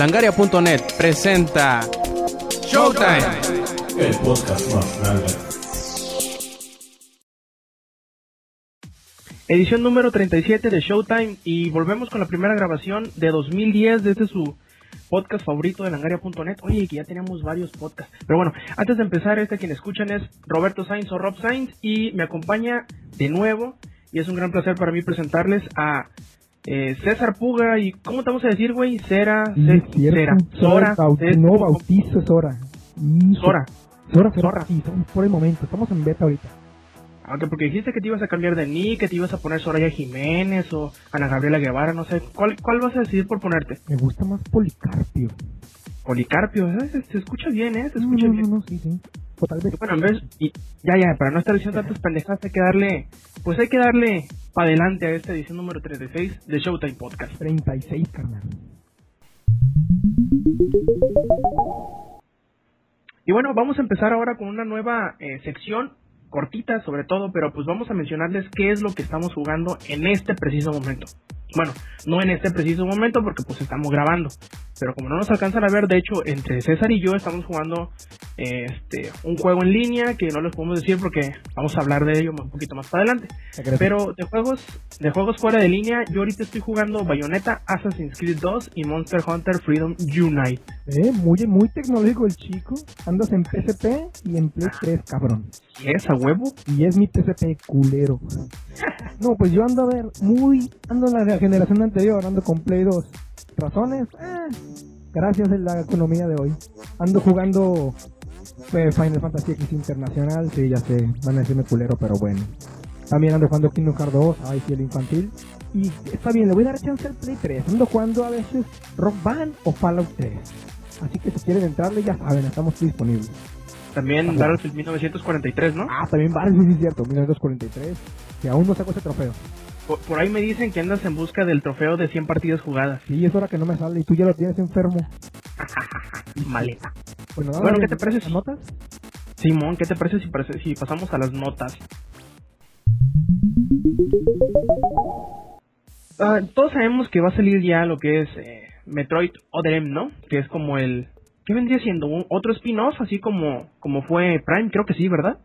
Langaria.net presenta Showtime. El podcast más grande. Edición número 37 de Showtime y volvemos con la primera grabación de 2010 de este su podcast favorito de langaria.net. Oye, que ya tenemos varios podcasts. Pero bueno, antes de empezar, este quien escuchan es Roberto Sainz o Rob Sainz y me acompaña de nuevo y es un gran placer para mí presentarles a eh, César Puga y ¿cómo te vamos a decir, güey? Cera. Cera, Sora, no, bautizo es Sora. Sora. Sora, Sora. Sí, estamos por el momento. Estamos en beta ahorita. Aunque porque dijiste que te ibas a cambiar de nick, que te ibas a poner Soraya Jiménez o Ana Gabriela Guevara, no sé. ¿Cuál, cuál vas a decidir por ponerte? Me gusta más Policarpio. Policarpio, ¿eh? se, se escucha bien, ¿eh? Se escucha no, bien. no, sí, sí. O tal vez. Bueno, en vez, y ya, ya, para no estar diciendo tantas pendejadas, hay que darle, pues hay que darle para adelante a esta edición número 36 de Showtime Podcast. 36, carnal. Y bueno, vamos a empezar ahora con una nueva eh, sección, cortita sobre todo, pero pues vamos a mencionarles qué es lo que estamos jugando en este preciso momento. Bueno, no en este preciso momento porque pues estamos grabando, pero como no nos alcanzan a ver, de hecho, entre César y yo estamos jugando este un juego en línea que no les podemos decir porque vamos a hablar de ello un poquito más para adelante. Pero de juegos, de juegos fuera de línea, yo ahorita estoy jugando Bayonetta, Assassin's Creed 2 y Monster Hunter Freedom Unite. Eh, muy, muy tecnológico el chico. Andas en PSP y en Play 3, cabrón. ¿Qué es a huevo? Y es mi PSP culero. No, pues yo ando a ver, muy. Ando en la generación anterior, ando con Play 2. ¿Razones? Eh, gracias a la economía de hoy. Ando jugando eh, Final Fantasy X Internacional, sí, ya sé, van a decirme culero, pero bueno. También ando jugando Kingdom Hearts 2, ay, sí, el infantil. Y está bien, le voy a dar chance al Play 3. Ando jugando a veces Rock Band o Fallout 3. Así que si quieren entrarle, ya saben, estamos disponibles. También. Battlefield 1943, ¿no? Ah, también Battlefield, sí, es cierto, 1943. Que aún no saco ese trofeo. Por, por ahí me dicen que andas en busca del trofeo de 100 partidas jugadas. Sí, es hora que no me sale y tú ya lo tienes enfermo. Maleta. Bueno, Bueno, dale, ¿qué te parece ¿las si- notas? Simón, ¿qué te parece si, si pasamos a las notas? Ah, todos sabemos que va a salir ya lo que es eh, Metroid Other M, ¿no? Que es como el... ¿Qué vendría siendo? ¿Un- ¿Otro spin-off? Así como, como fue Prime, creo que sí, ¿verdad?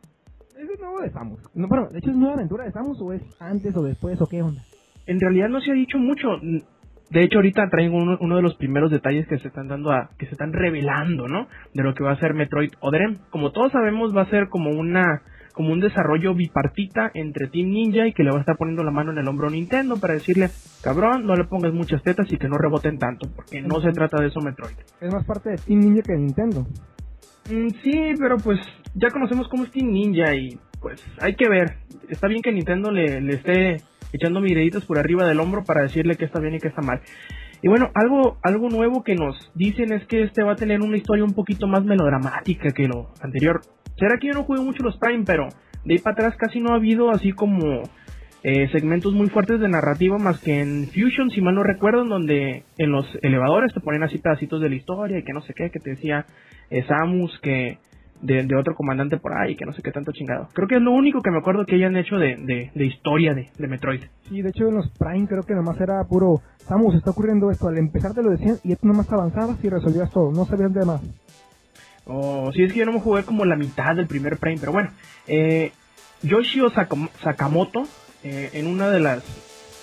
Es nuevo de Samus. No, bueno, de hecho es nueva aventura de Samus o es antes o después o qué onda. En realidad no se ha dicho mucho. De hecho, ahorita traigo uno, uno de los primeros detalles que se están dando a, que se están revelando, ¿no? De lo que va a ser Metroid Other M. Como todos sabemos, va a ser como una, como un desarrollo bipartita entre Team Ninja y que le va a estar poniendo la mano en el hombro a Nintendo para decirle, cabrón, no le pongas muchas tetas y que no reboten tanto, porque no se trata de eso Metroid. Es más parte de Team Ninja que de Nintendo. Mm, sí, pero pues ya conocemos cómo es Team Ninja y pues hay que ver. Está bien que Nintendo le, le esté echando miraditos por arriba del hombro para decirle que está bien y que está mal. Y bueno, algo, algo nuevo que nos dicen es que este va a tener una historia un poquito más melodramática que lo anterior. Será que yo no juego mucho los Prime, pero de ahí para atrás casi no ha habido así como eh, segmentos muy fuertes de narrativa más que en Fusion, si mal no recuerdo, en donde en los elevadores te ponen así pedacitos de la historia y que no sé qué, que te decía eh, Samus, que de, de otro comandante por ahí, que no sé qué tanto chingado. Creo que es lo único que me acuerdo que hayan hecho de, de, de historia de, de Metroid. Sí, de hecho en los Prime creo que nomás era puro Samus, está ocurriendo esto. Al empezar te lo decían y tú nomás avanzabas y resolvías todo. No sabías de más. O si es que yo no me jugué como la mitad del primer Prime, pero bueno. Eh, Yoshio Sakam- Sakamoto, eh, en una de las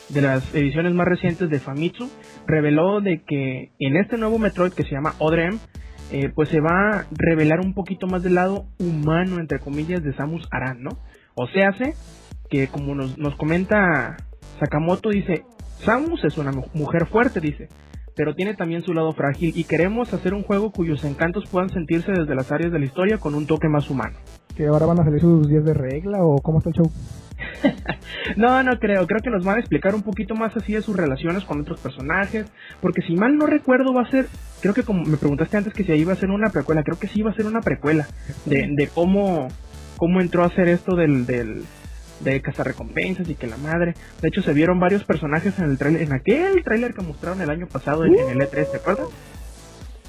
de las ediciones más recientes de Famitsu, reveló de que en este nuevo Metroid que se llama Other M, eh, pues se va a revelar un poquito más del lado humano, entre comillas, de Samus Aran, ¿no? O se hace que como nos, nos comenta Sakamoto, dice, Samus es una mu- mujer fuerte, dice, pero tiene también su lado frágil y queremos hacer un juego cuyos encantos puedan sentirse desde las áreas de la historia con un toque más humano. Que ahora van a salir sus 10 de regla o cómo está el show. No, no creo, creo que nos van a explicar un poquito más así de sus relaciones con otros personajes, porque si mal no recuerdo va a ser, creo que como me preguntaste antes que si iba a ser una precuela, creo que sí iba a ser una precuela de, de cómo, cómo entró a hacer esto del, del de cazarrecompensas y que la madre. De hecho se vieron varios personajes en el trailer, en aquel tráiler que mostraron el año pasado en, en el E3, ¿te acuerdas?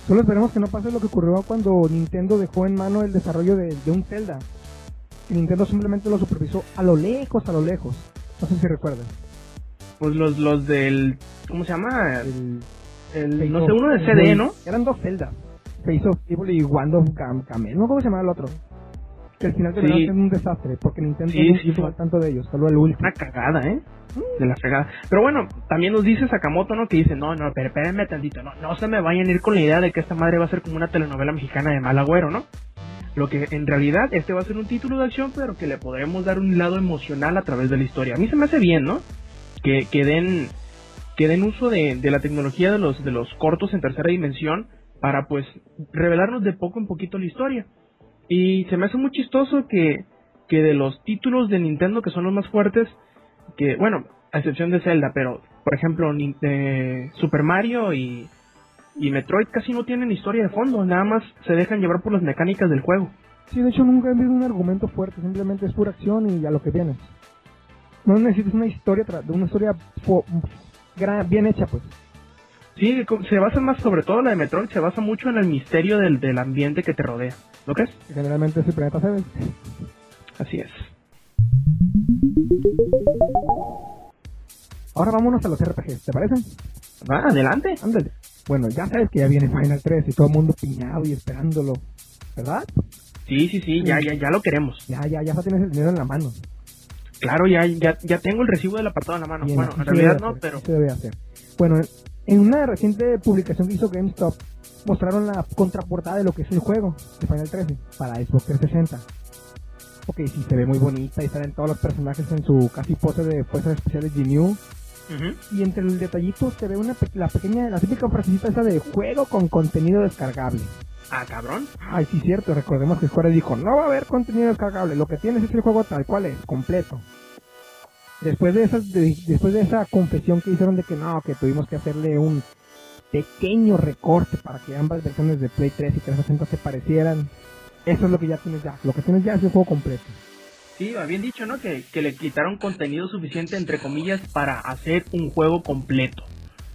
Solo esperemos que no pase lo que ocurrió cuando Nintendo dejó en mano el desarrollo de, de un Zelda. Y Nintendo simplemente lo supervisó a lo lejos, a lo lejos. No sé si recuerdas. Pues los, los del, ¿cómo se llama? El no sé, uno de CD, ¿no? Eran dos celdas. Face of Evil y Wand of Cam Camel. No, ¿cómo se llama el otro? Que al final terminó Sí. siendo un desastre, porque Nintendo Sí, no hizo fue. tanto de ellos, solo el último. Una cagada, ¿eh? De la fregada. Pero bueno, también nos dice Sakamoto, ¿no? Que dice, no, no, pero espérenme tantito, no, no se me vayan a ir con la idea de que esta madre va a ser como una telenovela mexicana de mal agüero, ¿no? Lo que en realidad este va a ser un título de acción, pero que le podremos dar un lado emocional a través de la historia. A mí se me hace bien, ¿no? Que, que den que den uso de, de la tecnología de los de los cortos en tercera dimensión para pues revelarnos de poco en poquito la historia. Y se me hace muy chistoso que, que de los títulos de Nintendo que son los más fuertes, que bueno, a excepción de Zelda, pero por ejemplo eh, Super Mario y, y Metroid casi no tienen historia de fondo, nada más se dejan llevar por las mecánicas del juego. Sí, de hecho nunca he visto un argumento fuerte, simplemente es pura acción y a lo que viene. No necesitas una historia, una historia bien hecha, pues. Sí, se basa más, sobre todo la de Metroid, se basa mucho en el misterio del, del ambiente que te rodea. ¿Lo crees? Generalmente es el planeta Seven. Así es. Ahora vámonos a los RPGs, ¿te parece? Va, adelante. Ándale. Bueno, ya sabes que ya viene Final 3 y todo el mundo piñado y esperándolo, ¿verdad? Sí, sí, sí, ya, ya, ya lo queremos. Ya, ya, ya tienes el dinero en la mano. Claro, ya, ya, ya tengo el recibo del apartado en la mano. Bien, bueno, en realidad no, hacer, pero se debe hacer. Bueno, en- en una reciente publicación que hizo GameStop, mostraron la contraportada de lo que es el juego de Final 13 para Xbox 360. Ok, sí, se ve muy bonita y salen todos los personajes en su casi pose de fuerzas especiales GNU. Ujú. Y entre el detallito se ve una la pequeña, la típica frasecita esa de juego con contenido descargable. Ah, cabrón. Ay, sí, cierto. Recordemos que Square dijo, no va a haber contenido descargable. Lo que tienes es el juego tal cual es, completo. Después de, esas, de- después de esa confesión que hicieron de que no, que tuvimos que hacerle un pequeño recorte para que ambas versiones de Play 3 y 360 se parecieran. Eso es lo que ya tienes ya. Lo que tienes ya es el juego completo. Sí, bien dicho, ¿no? Que, que le quitaron contenido suficiente, entre comillas, para hacer un juego completo.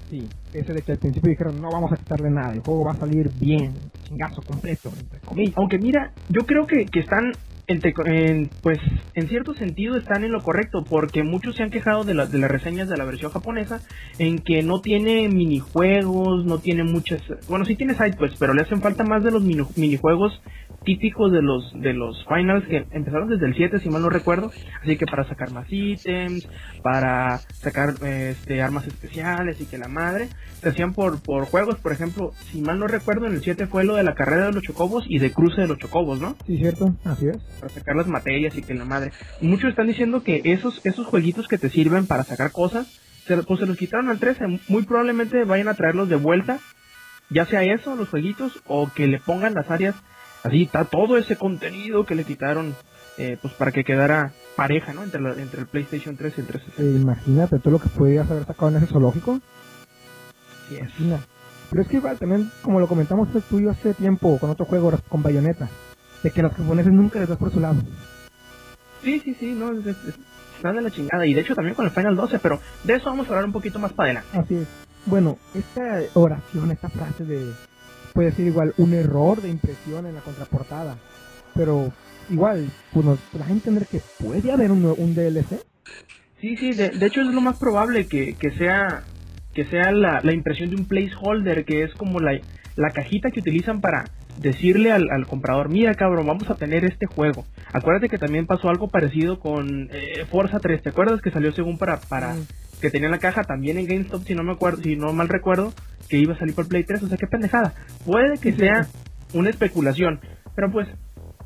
Sí. Ese de que al principio dijeron, no vamos a quitarle nada. El juego va a salir bien, chingazo, completo, entre comillas. Aunque mira, yo creo que, que están, en, pues, en cierto sentido están en lo correcto, porque muchos se han quejado de, la- de las reseñas de la versión japonesa, en que no tiene minijuegos, no tiene muchas, bueno, sí tiene side quests, pero le hacen falta más de los mini- minijuegos típicos de los de los finals que empezaron desde el 7 si mal no recuerdo. Así que para sacar más ítems para sacar este armas especiales y que la madre. Se hacían por por juegos. Por ejemplo si mal no recuerdo en el 7 fue lo de la carrera de los chocobos y de cruce de los chocobos no Sí, cierto. Así es. para sacar las materias y que la madre. Muchos están diciendo que esos esos jueguitos que te sirven para sacar cosas se, pues se los quitaron al 13 muy probablemente vayan a traerlos de vuelta ya sea eso los jueguitos o que le pongan las áreas así está todo ese contenido que le quitaron eh, pues para que quedara pareja no entre la- entre el PlayStation 3 y el 360 Eh, imagínate todo lo que podías haber sacado en ese zoológico. Así es. Pero es que igual también, como lo comentamos tú y yo hace tiempo con otro juego, con Bayonetta, de que los japoneses nunca les das por su lado. sí sí sí no es, es- es- está de la chingada y de hecho también con el Final 12 pero de eso vamos a hablar un poquito más para adelante Así es. Bueno, esta oración, esta frase de, puede ser igual un error de impresión en la contraportada, pero igual, pues nos a entender que puede haber un, un DLC. Sí, sí, de, de hecho es lo más probable que, que sea que sea la, la impresión de un placeholder, que es como la, la cajita que utilizan para decirle al, al comprador, mira cabrón, vamos a tener este juego. Acuérdate que también pasó algo parecido con eh, Forza 3, ¿te acuerdas que salió según para, para Mm. que tenía la caja también en GameStop, si no me acuerdo, si no mal recuerdo, que iba a salir por Play 3, o sea, qué pendejada. Puede que Sí, sea sí. una especulación, pero pues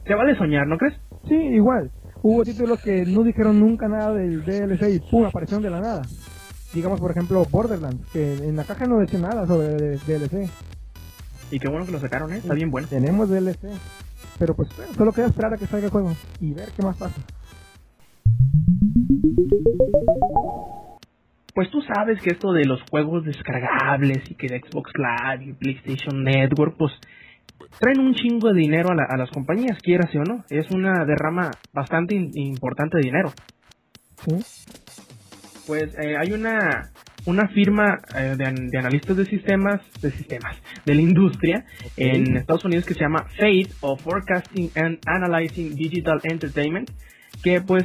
se vale soñar, ¿no crees? Sí, igual. Hubo títulos que no dijeron nunca nada del DLC y pum, aparecieron de la nada. Digamos, por ejemplo, Borderlands, que en la caja no decía nada sobre el DLC. Y qué bueno que lo sacaron, ¿eh? Está bien bueno. Tenemos DLC. Pero pues solo queda esperar a que salga el juego y ver qué más pasa. Pues tú sabes que esto de los juegos descargables y que de Xbox Live y PlayStation Network, pues traen un chingo de dinero a, la- a las compañías, quieras o no. Es una derrama bastante in- importante de dinero. ¿Sí? Pues eh, hay una, una firma eh, de, an- de analistas de sistemas, de sistemas, de la industria en Estados Unidos que se llama Fate o Forecasting and Analyzing Digital Entertainment, que pues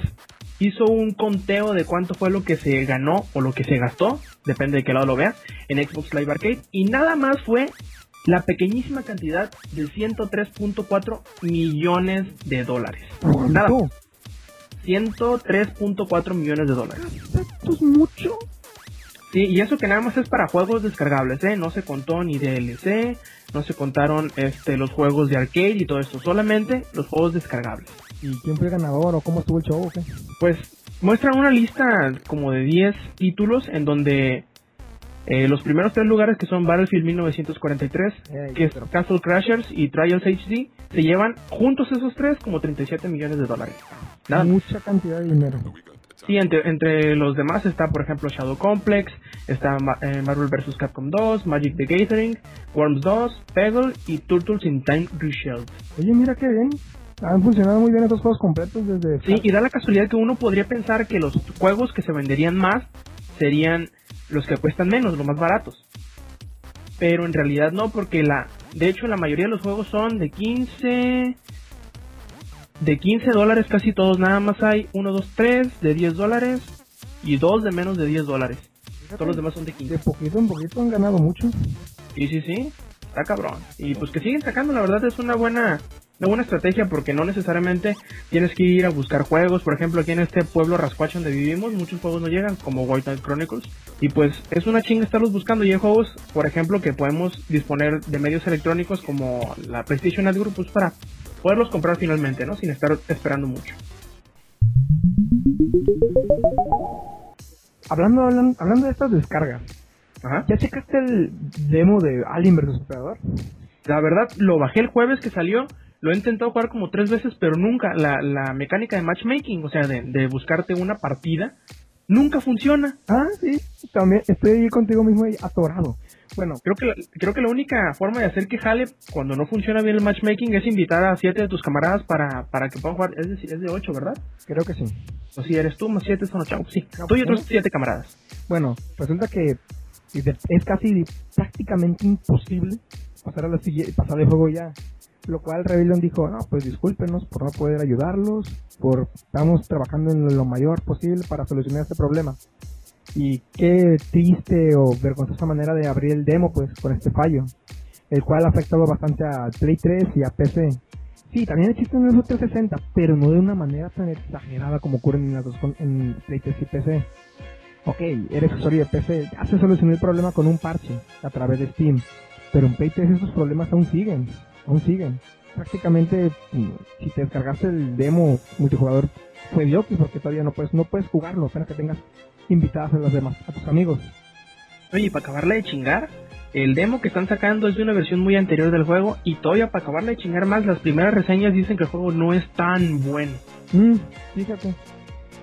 hizo un conteo de cuánto fue lo que se ganó o lo que se gastó, depende de qué lado lo veas, en Xbox Live Arcade. Y nada más fue la pequeñísima cantidad de 103.4 millones de dólares. Nada. ¿Cuánto? 103.4 millones de dólares. Esto es mucho. Sí, y eso que nada más es para juegos descargables, ¿eh? No se contó ni DLC, no se contaron este, los juegos de arcade y todo esto, solamente los juegos descargables. ¿Y quién fue el ganador o cómo estuvo el show o qué? Pues muestran una lista como de 10 títulos en donde eh, los primeros tres lugares que son Battlefield 1943, Ey, que es pero- Castle Crashers y Trials HD, se llevan juntos esos tres como 37 millones de dólares. Nada. Mucha cantidad de dinero. Sí, entre, entre los demás está, por ejemplo, Shadow Complex, está eh, Marvel vs. Capcom 2, Magic the Gathering, Worms 2, Peggle y Turtles in Time Reshelled. Oye, mira qué bien. Han funcionado muy bien estos juegos completos desde... Sí, y da la casualidad que uno podría pensar que los juegos que se venderían más serían los que cuestan menos, los más baratos. Pero en realidad no, porque la, de hecho la mayoría de los juegos son de 15, de 15 dólares casi todos, nada más hay 1, 2, 3 de 10 dólares y dos de menos de 10 dólares. Todos los demás son de 15. De poquito en poquito han ganado mucho. Sí, sí, sí. Está cabrón. Y pues que siguen sacando, la verdad es una buena, una buena estrategia porque no necesariamente tienes que ir a buscar juegos. Por ejemplo, aquí en este pueblo rascuacho donde vivimos, muchos juegos no llegan, como White Knight Chronicles. Y pues es una chinga estarlos buscando. Y hay juegos, por ejemplo, que podemos disponer de medios electrónicos como la PlayStation Network, pues para poderlos comprar finalmente, ¿no? Sin estar esperando mucho. Hablando, hablando, hablando de estas descargas, Ajá. ¿ya checaste el demo de Alien vs Predador? La verdad, lo bajé el jueves que salió. Lo he intentado jugar como tres veces, pero nunca. La, la mecánica de matchmaking, o sea, de, de buscarte una partida, nunca funciona. Ah, sí, también estoy ahí contigo mismo ahí atorado. Bueno, Creo que, la, creo que la única forma de hacer que jale cuando no funciona bien el matchmaking es invitar a siete de tus camaradas para, para que puedan jugar. Es decir, es de ocho, ¿verdad? creo que sí. O si eres tú, más siete son ocho. Sí, No, tú y otros siete camaradas. Bueno, resulta que es casi prácticamente imposible pasar a la pasar el juego ya. Lo cual Rebellion dijo, no, pues discúlpenos por no poder ayudarlos, por estamos trabajando en lo mayor posible para solucionar este problema. Y qué triste o vergonzosa manera de abrir el demo, pues, con este fallo, el cual ha afectado bastante a Play 3 y a PC. Sí, también existe un Xbox 360, pero no de una manera tan exagerada como ocurre en, las dos en Play 3 y PC. Ok, eres usuario de PC, ya se solucionó el problema con un parche a través de Steam, pero en Play 3 esos problemas aún siguen, aún siguen. Prácticamente, mm, si te descargaste el demo multijugador, fue idiota porque todavía no puedes, no puedes jugarlo, apenas que tengas invitadas a los demás, a tus amigos. Oye, y para acabarla de chingar, el demo que están sacando es de una versión muy anterior del juego. Y todavía para acabarla de chingar más, las primeras reseñas dicen que el juego no es tan bueno. Mm, fíjate.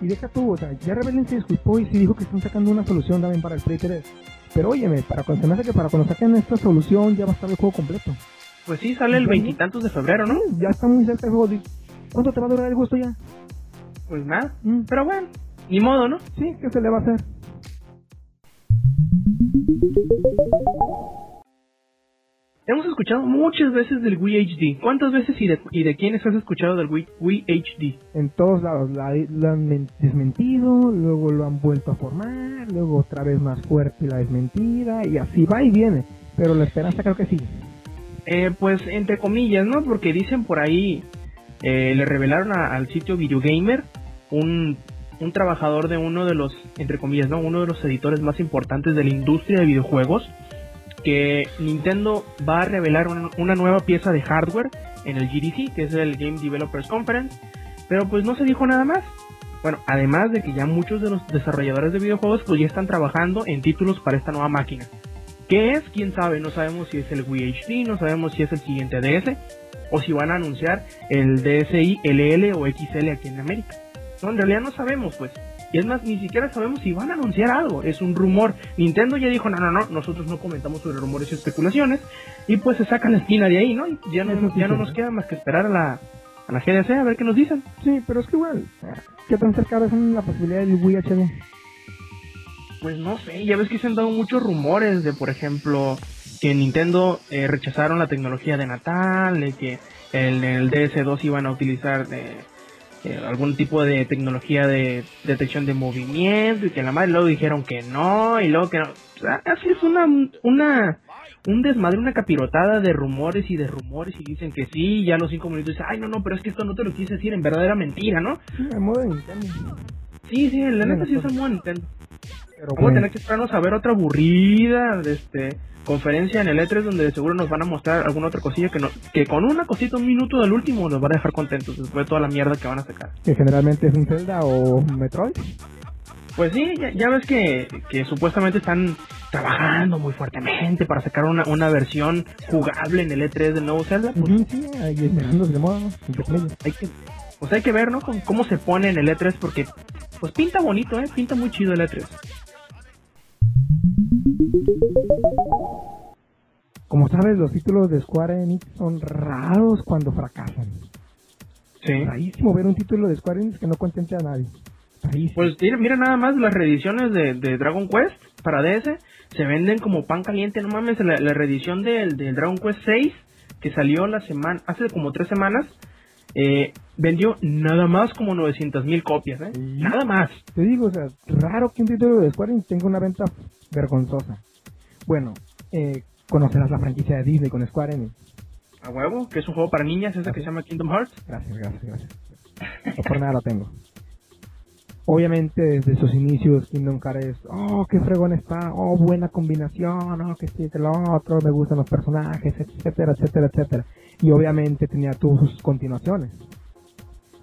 Y deja tú, o sea, ya Rebellion se disculpó y sí dijo que están sacando una solución también para el Play 3. Pero óyeme, para cuando se me hace que para cuando saquen esta solución ya va a estar el juego completo. Pues sí, sale el veintitantos de febrero, ¿no? Ya está muy cerca el juego. ¿Cuánto te va a durar el gusto ya? Pues nada. Mm, Pero bueno, ni modo, ¿no? sí, ¿qué se le va a hacer? Hemos escuchado muchas veces del Wii HD. ¿Cuántas veces y de, y de quiénes has escuchado del Wii, Wii HD? En todos lados la- lo han men- desmentido, luego lo han vuelto a formar, luego otra vez más fuerte la desmentida, y así va y viene. Pero la esperanza creo que sigue. Eh, pues entre comillas, ¿no? Porque dicen por ahí, eh, le revelaron a- al sitio Videogamer un, un trabajador de uno de los, entre comillas, ¿no? Uno de los editores más importantes de la industria de videojuegos, que Nintendo va a revelar un- una nueva pieza de hardware en el GDC, que es el Game Developers Conference, pero pues no se dijo nada más. Bueno, además de que ya muchos de los desarrolladores de videojuegos pues ya están trabajando en títulos para esta nueva máquina. ¿Qué es? ¿Quién sabe? No sabemos si es el Wii HD, no sabemos si es el siguiente DS, o si van a anunciar el DSi LL o XL aquí en América. No, en realidad no sabemos, pues. Y es más, ni siquiera sabemos si van a anunciar algo. Es un rumor. Nintendo ya dijo, no, no, no, nosotros no comentamos sobre rumores y especulaciones. Y pues se sacan la espina de ahí, ¿no? Y ya no, ya no nos queda más que esperar a la, a la GDC a ver qué nos dicen. Sí, pero es que igual, ¿qué tan cerca es la posibilidad del Wii HD? Pues no sé, ya ves que se han dado muchos rumores de, por ejemplo, que en Nintendo eh, rechazaron la tecnología de Natal, de que el, el DS2 iban a utilizar de eh, algún tipo de tecnología de detección de movimiento y que la madre luego dijeron que no y luego que no. O sea, así es una, una, un desmadre, una capirotada de rumores y de rumores y dicen que sí, ya a los cinco minutos dicen, ay no, no, pero es que esto no te lo quise decir, en verdad era mentira, ¿no? Sí, Nintendo. Sí, sí, la neta sí es modo Nintendo. Pero Vamos a tener que esperarnos a ver otra aburrida de este conferencia en el E3 donde seguro nos van a mostrar alguna otra cosilla que no, que con una cosita, un minuto del último nos va a dejar contentos después de toda la mierda que van a sacar. que generalmente es un Zelda o un Metroid. Pues sí, ya, ya ves que, que supuestamente están trabajando muy fuertemente para sacar una, una versión jugable en el E3 del nuevo Zelda. Pues sí, ahí de moda, hay que pues hay que ver, ¿no? Con cómo se pone en el E3 porque pues pinta bonito, ¿eh? Pinta muy chido el E3. Como sabes, los títulos de Square Enix son raros cuando fracasan. Sí. Rarísimo ver un título de Square Enix que no contente a nadie. Rarísimo. Pues mira, mira nada más las reediciones de, de Dragon Quest para DS se venden como pan caliente, no mames, la, la reedición del, del Dragon Quest 6 que salió la semana hace como tres semanas eh, vendió nada más como 900 mil copias, ¿eh? Nada más. Te digo, o sea, raro que un título de Square Enix tenga una venta vergonzosa. Bueno, eh, conocerás la franquicia de Disney con Square Enix. A huevo, que es un juego para niñas, ese que se llama Kingdom Hearts. Gracias, gracias, gracias. No por nada lo tengo. Obviamente desde sus inicios Kingdom Hearts es, oh, qué fregón está, oh, buena combinación, oh, que sí, que lo otro, me gustan los personajes, etcétera, etcétera, etcétera. Y obviamente tenía todas sus continuaciones,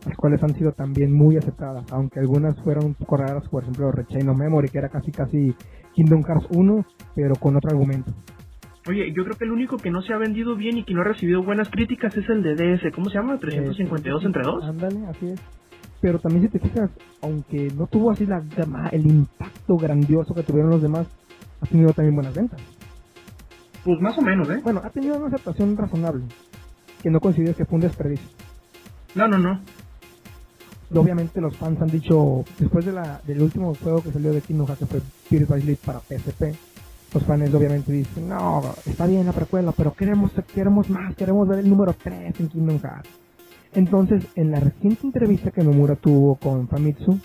las cuales han sido también muy aceptadas, aunque algunas fueron un poco raras, por ejemplo, Rechain of Memory, que era casi casi Kingdom Hearts 1, pero con otro argumento. Oye, yo creo que el único que no se ha vendido bien y que no ha recibido buenas críticas es el de DS. ¿Cómo se llama? 352 entre dos. Ándale, así es. Pero también si te fijas, aunque no tuvo así la, el impacto grandioso que tuvieron los demás, ha tenido también buenas ventas. Pues más o menos, ¿eh? Bueno, ha tenido una aceptación razonable, que no consideres que fue un desperdicio. No, no, no. Y obviamente los fans han dicho, después de la, del último juego que salió de Kingdom Hearts, que fue Spirit by Sleep para PSP, los fans obviamente dicen, no, está bien la precuela, pero queremos, queremos más, queremos ver el número 3 en Kingdom Hearts. Entonces, en la reciente entrevista que Nomura tuvo con Famitsu,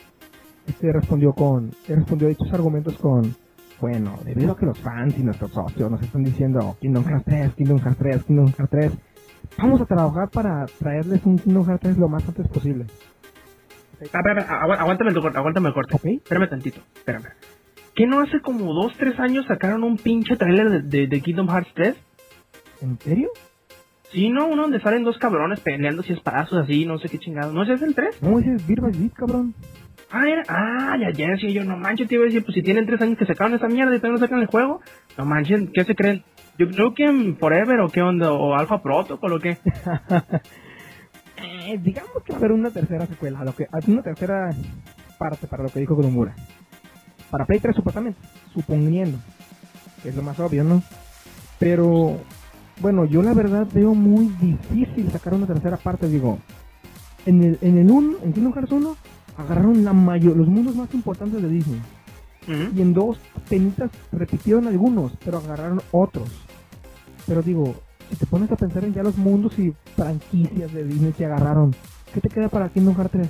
este respondió con, él respondió a dichos argumentos con, bueno, debido a que los fans y nuestros socios nos están diciendo Kingdom Hearts 3, Kingdom Hearts 3, Kingdom Hearts 3, vamos a trabajar para traerles un Kingdom Hearts 3 lo más antes posible. A ver, a ver, agu- aguántame el corte, aguántame el corte. Espérame tantito, espérame. ¿Que no hace como dos, tres años sacaron un pinche trailer de, de, de Kingdom Hearts 3? ¿En serio? Sí, ¿no? Uno donde salen dos cabrones peleando así espadazos así, no sé qué chingado. ¿No ese es el 3? No, ese es Beat by Beat, cabrón. Ah, era... Ah, ya, ya decía yo, no manches, te iba a decir, pues si tienen tres años que sacaron esa mierda y todavía no sacan el juego, no manches, ¿qué se creen? Yo creo que en Forever o qué onda, o Alpha Protocol o qué. Eh, digamos que va a haber una tercera secuela, lo que, una tercera parte para lo que dijo Nomura. Para Play 3 supuestamente, suponiendo, es lo más obvio, ¿no? Pero, bueno, yo la verdad veo muy difícil sacar una tercera parte, digo. En el, en el 1, en Kingdom Hearts 1, agarraron la mayor, los mundos más importantes de Disney. Y en dos penitas repitieron algunos, pero agarraron otros. Pero digo, si te pones a pensar en ya los mundos y franquicias de Disney que agarraron, ¿qué te queda para Kingdom Hearts 3?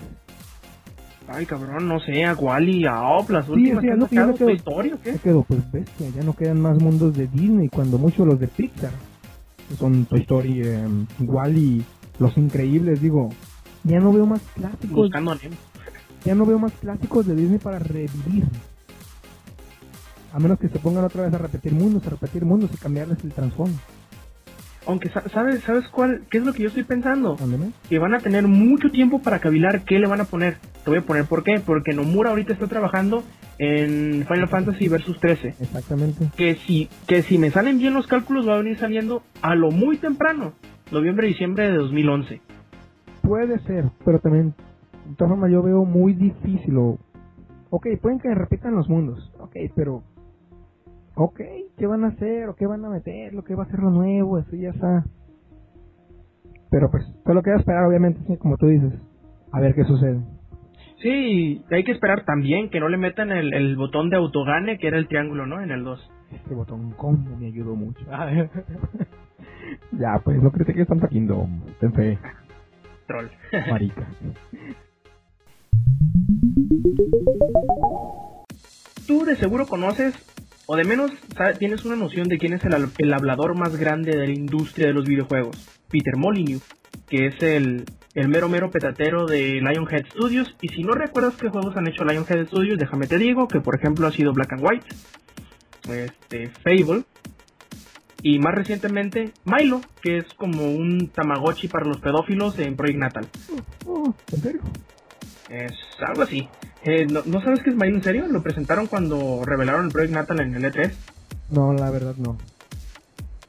Ay, cabrón, no sé, a Wally, a Op, las Sí, últimas sí, que es han lo que yo sacado, me quedo- ¿tu historia qué? Me quedo, pues bestia, ya no quedan más mundos de Disney, cuando mucho los de Pixar. Son Toy Story, eh, Wally, Los Increíbles, digo. Ya no veo más clásicos, Buscando a Nemo. ya no veo más clásicos de Disney para revivir. A menos que se pongan otra vez a repetir mundos, a repetir mundos y cambiarles el trasfondo. Aunque, sa- ¿sabes, ¿sabes cuál? ¿Qué es lo que yo estoy pensando? Que van a tener mucho tiempo para cavilar qué le van a poner. Te voy a poner por qué. Porque Nomura ahorita está trabajando en Final Fantasy Versus 13. Exactamente. Que si, que si me salen bien los cálculos va a venir saliendo a lo muy temprano. Noviembre, diciembre de 2011. Puede ser, pero también, de todas formas, yo veo muy difícil. O, ok, pueden que repitan los mundos. Ok, pero ok, ¿qué van a hacer? ¿O qué van a meter? ¿Lo que va a ser lo nuevo? Eso ya está. Pero pues, solo queda esperar, obviamente, sí, como tú dices, a ver qué sucede. Sí, hay que esperar también que no le metan el, botón de autogane, que era el triángulo, ¿no? En el 2. Este botón combo me ayudó mucho. ya, pues no critiques que a Kingdom. Ten fe. Troll. Marica. Tú de seguro conoces o de menos tienes una noción de quién es el, el hablador más grande de la industria de los videojuegos. Peter Molyneux, que es el, el mero mero petatero de Lionhead Studios. Y si no recuerdas qué juegos han hecho Lionhead Studios, déjame te digo que por ejemplo ha sido Black and White, este, Fable, y más recientemente Milo, que es como un Tamagotchi para los pedófilos en Project Natal. Oh, ¿En serio? Es algo así. Eh, ¿no, no sabes qué es Milo en serio? Lo presentaron cuando revelaron el Project Natal en el E3. No, la verdad no.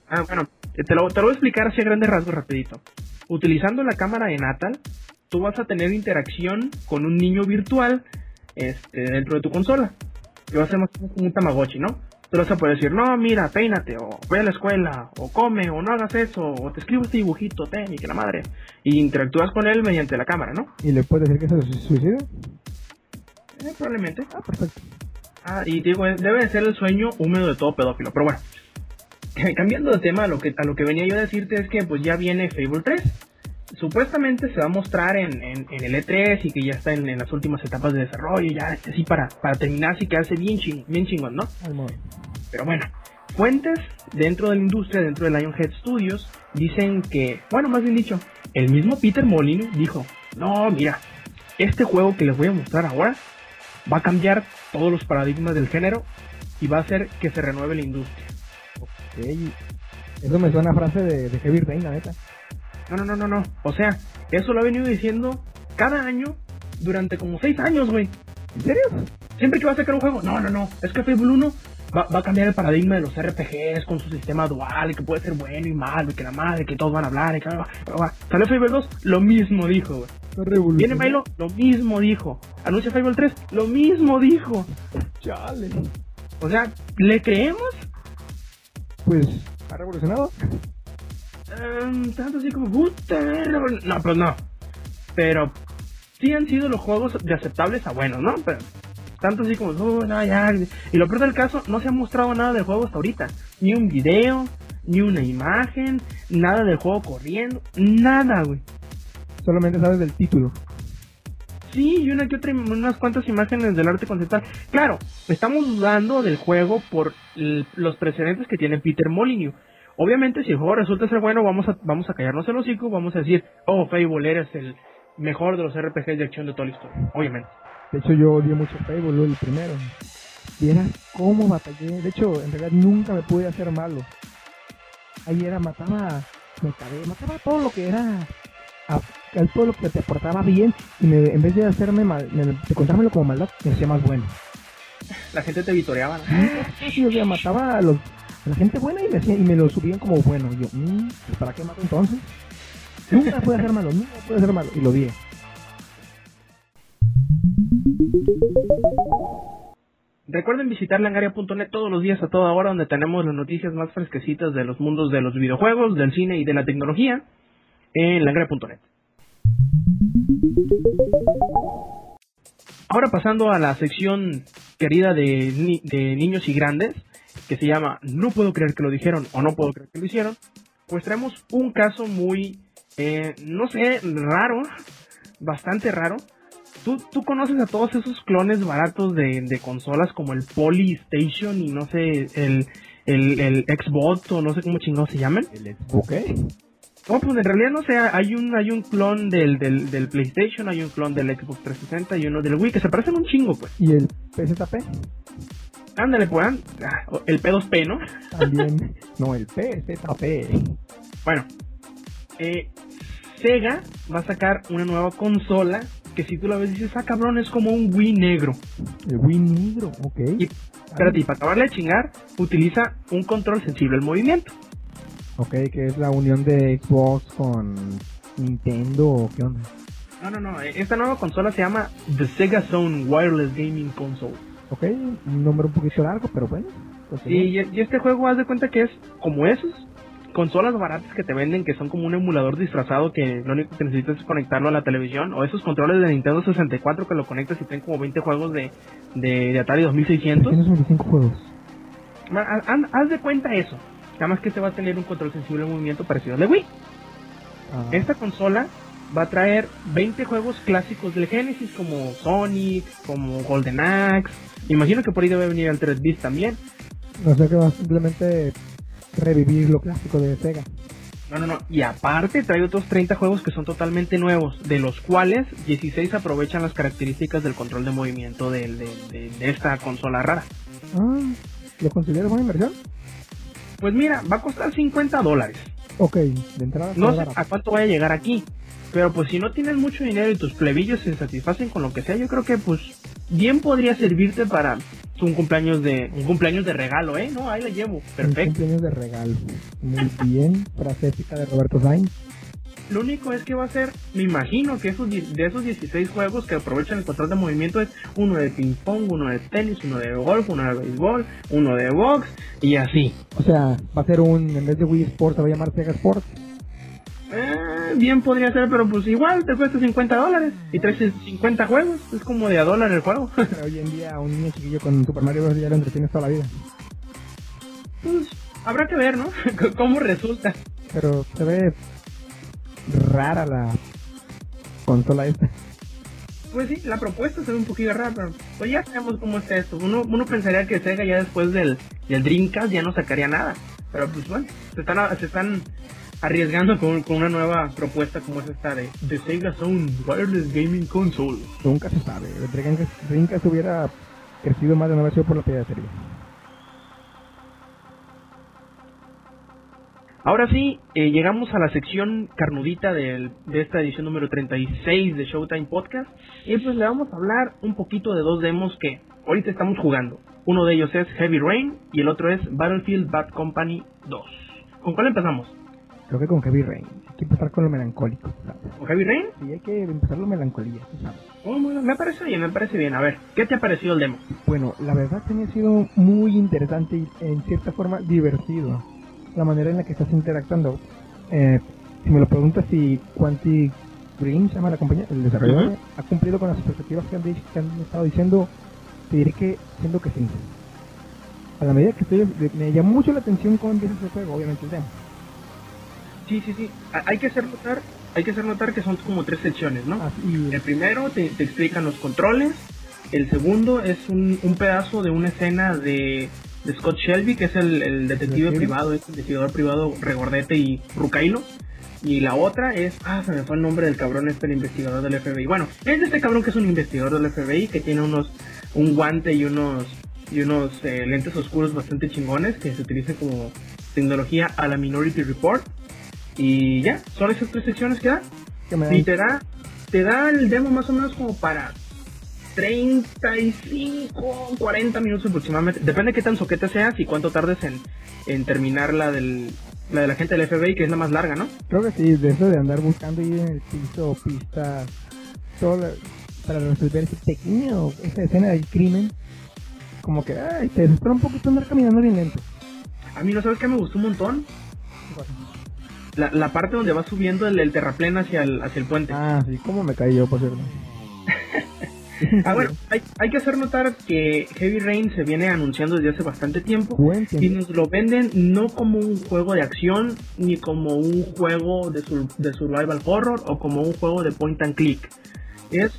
Ah, bueno, eh, te lo, te lo voy a explicar así a grandes rasgos rapidito. Utilizando la cámara de Natal, tú vas a tener interacción con un niño virtual este, dentro de tu consola. Que va a ser más como un Tamagotchi, ¿no? Tú vas a poder decir, no, mira, peínate, o ve a la escuela, o come, o no hagas eso, o te escribo este dibujito, ten, y que la madre. Y interactúas con él mediante la cámara, ¿no? ¿Y le puedes decir que se suicida? Eh, probablemente. Ah, perfecto. Ah, y digo, eh, debe de ser el sueño húmedo de todo pedófilo. Pero bueno, cambiando de tema, a lo que, a lo que venía yo a decirte es que pues ya viene Fable 3. Supuestamente se va a mostrar en, en, en el E3 y que ya está en, en las últimas etapas de desarrollo, ya este, así para, para terminar, así que hace bien, ching, bien chingón, ¿no? Pero bueno, fuentes dentro de la industria, dentro de Lionhead Studios, dicen que, bueno, más bien dicho, el mismo Peter Molyneux dijo, no, mira, este juego que les voy a mostrar ahora va a cambiar todos los paradigmas del género y va a hacer que se renueve la industria. Ey, Eso me suena a frase de, de Heavy Rain, la neta. No, no, no, no, no. O sea, eso lo ha venido diciendo cada año durante como seis años, güey. ¿En serio? Siempre que va a sacar un juego, no, no, no, es que Fable 1 va, va a cambiar el paradigma de los RPGs con su sistema dual, que puede ser bueno y malo, y que la madre, que todos van a hablar, y que... Salió Fable 2, lo mismo dijo, güey. Viene Milo, lo mismo dijo. Anuncia Fable 3, lo mismo dijo. Chale. O sea, ¿le creemos? Pues, ¿ha revolucionado? Em, tanto así como, puta, no, pues no. Pero sí han sido los juegos de aceptables a buenos, ¿no? Pero tanto así como, "Oh, no, ya. Y lo peor del caso, no se ha mostrado nada del juego hasta ahorita. Ni un video, ni una imagen, nada del juego corriendo, nada, güey. Solamente sabes del título. Sí, y una que otra, unas cuantas imágenes del arte conceptual. Claro, estamos dudando del juego por los precedentes que tiene Peter Molyneux. Obviamente, si el juego resulta ser bueno, vamos a, vamos a callarnos el hocico, vamos a decir, oh, Fable, eres el mejor de los RPGs de acción de toda la historia. Obviamente. De hecho, yo odié mucho Fable, el primero. Vieras cómo batallé. De hecho, en realidad nunca me pude hacer malo. Ahí era, mataba, me cagué, mataba todo lo que era, a- a todo lo que te aportaba bien. Y me- en vez de hacerme mal, me- de contármelo como maldad, me hacía más bueno. La gente te vitoreaba. ¿no? Sí, o sea, mataba a, los, a la gente buena y me, hacía- y me lo subían como bueno. Y yo, mm, pues, ¿para qué mato entonces? Nunca pude hacer malo, nunca pude hacer malo. Y lo vi. Recuerden visitar langaria.net todos los días a toda hora donde tenemos las noticias más fresquecitas de los mundos de los videojuegos, del cine y de la tecnología en langaria.net. Ahora pasando a la sección querida de, ni- de niños y grandes, que se llama No puedo creer que lo dijeron o no puedo creer que lo hicieron, pues traemos un caso muy, eh, no sé, raro, bastante raro, ¿Tú, tú conoces a todos esos clones baratos de, de consolas como el Polystation y no sé, el, el, el Xbox o no sé cómo chingados se llaman? Ok. No, pues en realidad no sé, hay un, hay un clon del, del, del PlayStation, hay un clon del Xbox 360 y uno del Wii que se parecen un chingo, pues. ¿Y el PZP? Ándale, pues, ah, el P2P, ¿no? También. no, el PZP. Bueno, eh, Sega va a sacar una nueva consola que si tú la ves dices, ah cabrón, es como un Wii negro. El Wii negro, ok. Y, espérate, y para acabarle de chingar, utiliza un control sensible al movimiento. Ok, que es la unión de Xbox con Nintendo o qué onda. No, no, no, eh, esta nueva consola se llama The Sega Zone Wireless Gaming Console. Ok, un nombre un poquito largo, pero bueno. pues Y, y este juego, haz de cuenta que es como esos consolas baratas que te venden, que son como un emulador disfrazado que lo único que necesitas es conectarlo a la televisión, o esos controles de Nintendo 64 que lo conectas y tienen como 20 juegos de, de, de Atari 2600. Tienes 25 juegos. Haz de cuenta eso. Nada más que este va a tener un control sensible de movimiento parecido al de Wii. Ah, Esta consola va a traer 20 juegos clásicos del Genesis como Sonic, como Golden Axe. Imagino que por ahí debe venir Altered Beast también. No sé que va a simplemente revivir lo clásico de Sega. No, no, no. Y aparte trae otros 30 juegos que son totalmente nuevos, de los cuales 16 aprovechan las características del control de movimiento de, de, de- de esta consola rara. Ah, ¿lo consideras buena inversión? Pues mira, va a costar 50 dólares. Ok, de entrada. No sé a cuánto vaya a llegar aquí. Pero pues si no tienes mucho dinero y tus plebillos se satisfacen con lo que sea, yo creo que pues bien podría servirte para un cumpleaños de un cumpleaños de regalo, ¿eh? No, ahí la llevo. Un Perfecto. cumpleaños de regalo. Muy bien, frase épica de Roberto Sainz. Lo único es que va a ser, me imagino que esos, de esos 16 juegos que aprovechan el control de movimiento es uno de ping pong, uno de tenis, uno de golf, uno de béisbol, uno de box y así. O sea, va a ser un, en vez de Wii Sports, se va a llamar Sega Sports. Eh, bien podría ser, pero pues igual te cuesta 50 dólares y traes 50 juegos. Es como de a dólar el juego. Pero hoy en día un niño chiquillo con Super Mario Bros. ya lo entretienes toda la vida. pues habrá que ver, ¿no? ¿Cómo resulta? Pero se ve rara la consola esta. Pues sí, la propuesta se ve un poquito rara, pero pues ya sabemos cómo está esto. Uno, uno pensaría que Sega ya después del, del Dreamcast ya no sacaría nada. Pero pues bueno, se están, se están arriesgando con, con una nueva propuesta como es esta de, de Sega Zone Wireless Gaming Console. Nunca se sabe. El Dreamcast Dreamcast hubiera crecido más de haber sido por la piratería. Ahora sí, eh, llegamos a la sección carnudita del- de esta edición número 36 de Showtime Podcast. Y pues le vamos a hablar un poquito de dos demos que ahorita estamos jugando. Uno de ellos es Heavy Rain y el otro es Battlefield Bad Company 2. ¿Con cuál empezamos? Creo que con Heavy Rain. Hay que empezar con lo melancólico, ¿sabes? ¿Con Heavy Rain? Sí, hay que empezar lo melancolía, sabes. Oh, bueno, me parece bien, me parece bien. A ver, ¿qué te ha parecido el demo? Bueno, la verdad que me ha sido muy interesante y en cierta forma divertido la manera en la que estás interactuando. Eh, si me lo preguntas si Quantic Dream se llama la compañía, el desarrollador, ha cumplido con las expectativas que han, dicho- que han estado diciendo, te diré que siento que sí. A la medida que estoy, me llama mucho la atención cómo empieza ese juego, obviamente el demo. Sí, sí, sí. Hay que hacer notar, hay que hacer notar que son como tres secciones, ¿no? Así, El primero te, te explican los controles. El segundo es un, un pedazo de una escena de Scott Shelby, que es el, el detective privado, este investigador privado regordete y rucailo. Y la otra es, ah, se me fue el nombre del cabrón este, el investigador del FBI. Bueno, es de este cabrón que es un investigador del FBI, que tiene unos, un guante y unos, y unos eh, lentes oscuros bastante chingones, que se utilizan como tecnología a la Minority Report. Y ya, son esas tres secciones que da Y te da, te da el demo más o menos como para 35, 40 minutos aproximadamente. Depende de qué tan soquete seas y cuánto tardes en, en terminar la del la de la gente del FBI, que es la más larga, ¿no? Creo que sí, de eso de andar buscando ahí en el piso, todo la- para resolver ese pequeño, esa escena del crimen, como que, ay, te desespera un poquito andar caminando bien lento. A mí, ¿no sabes qué me gustó un montón? La, la parte donde va subiendo el, el terraplén hacia el, hacia el puente. Ah, sí, cómo me caí yo, por cierto. Ah, bueno, hay, hay que hacer notar que Heavy Rain se viene anunciando desde hace bastante tiempo. Y nos lo venden no como un juego de acción, ni como un juego de, sur- de survival horror o como un juego de point and click. Es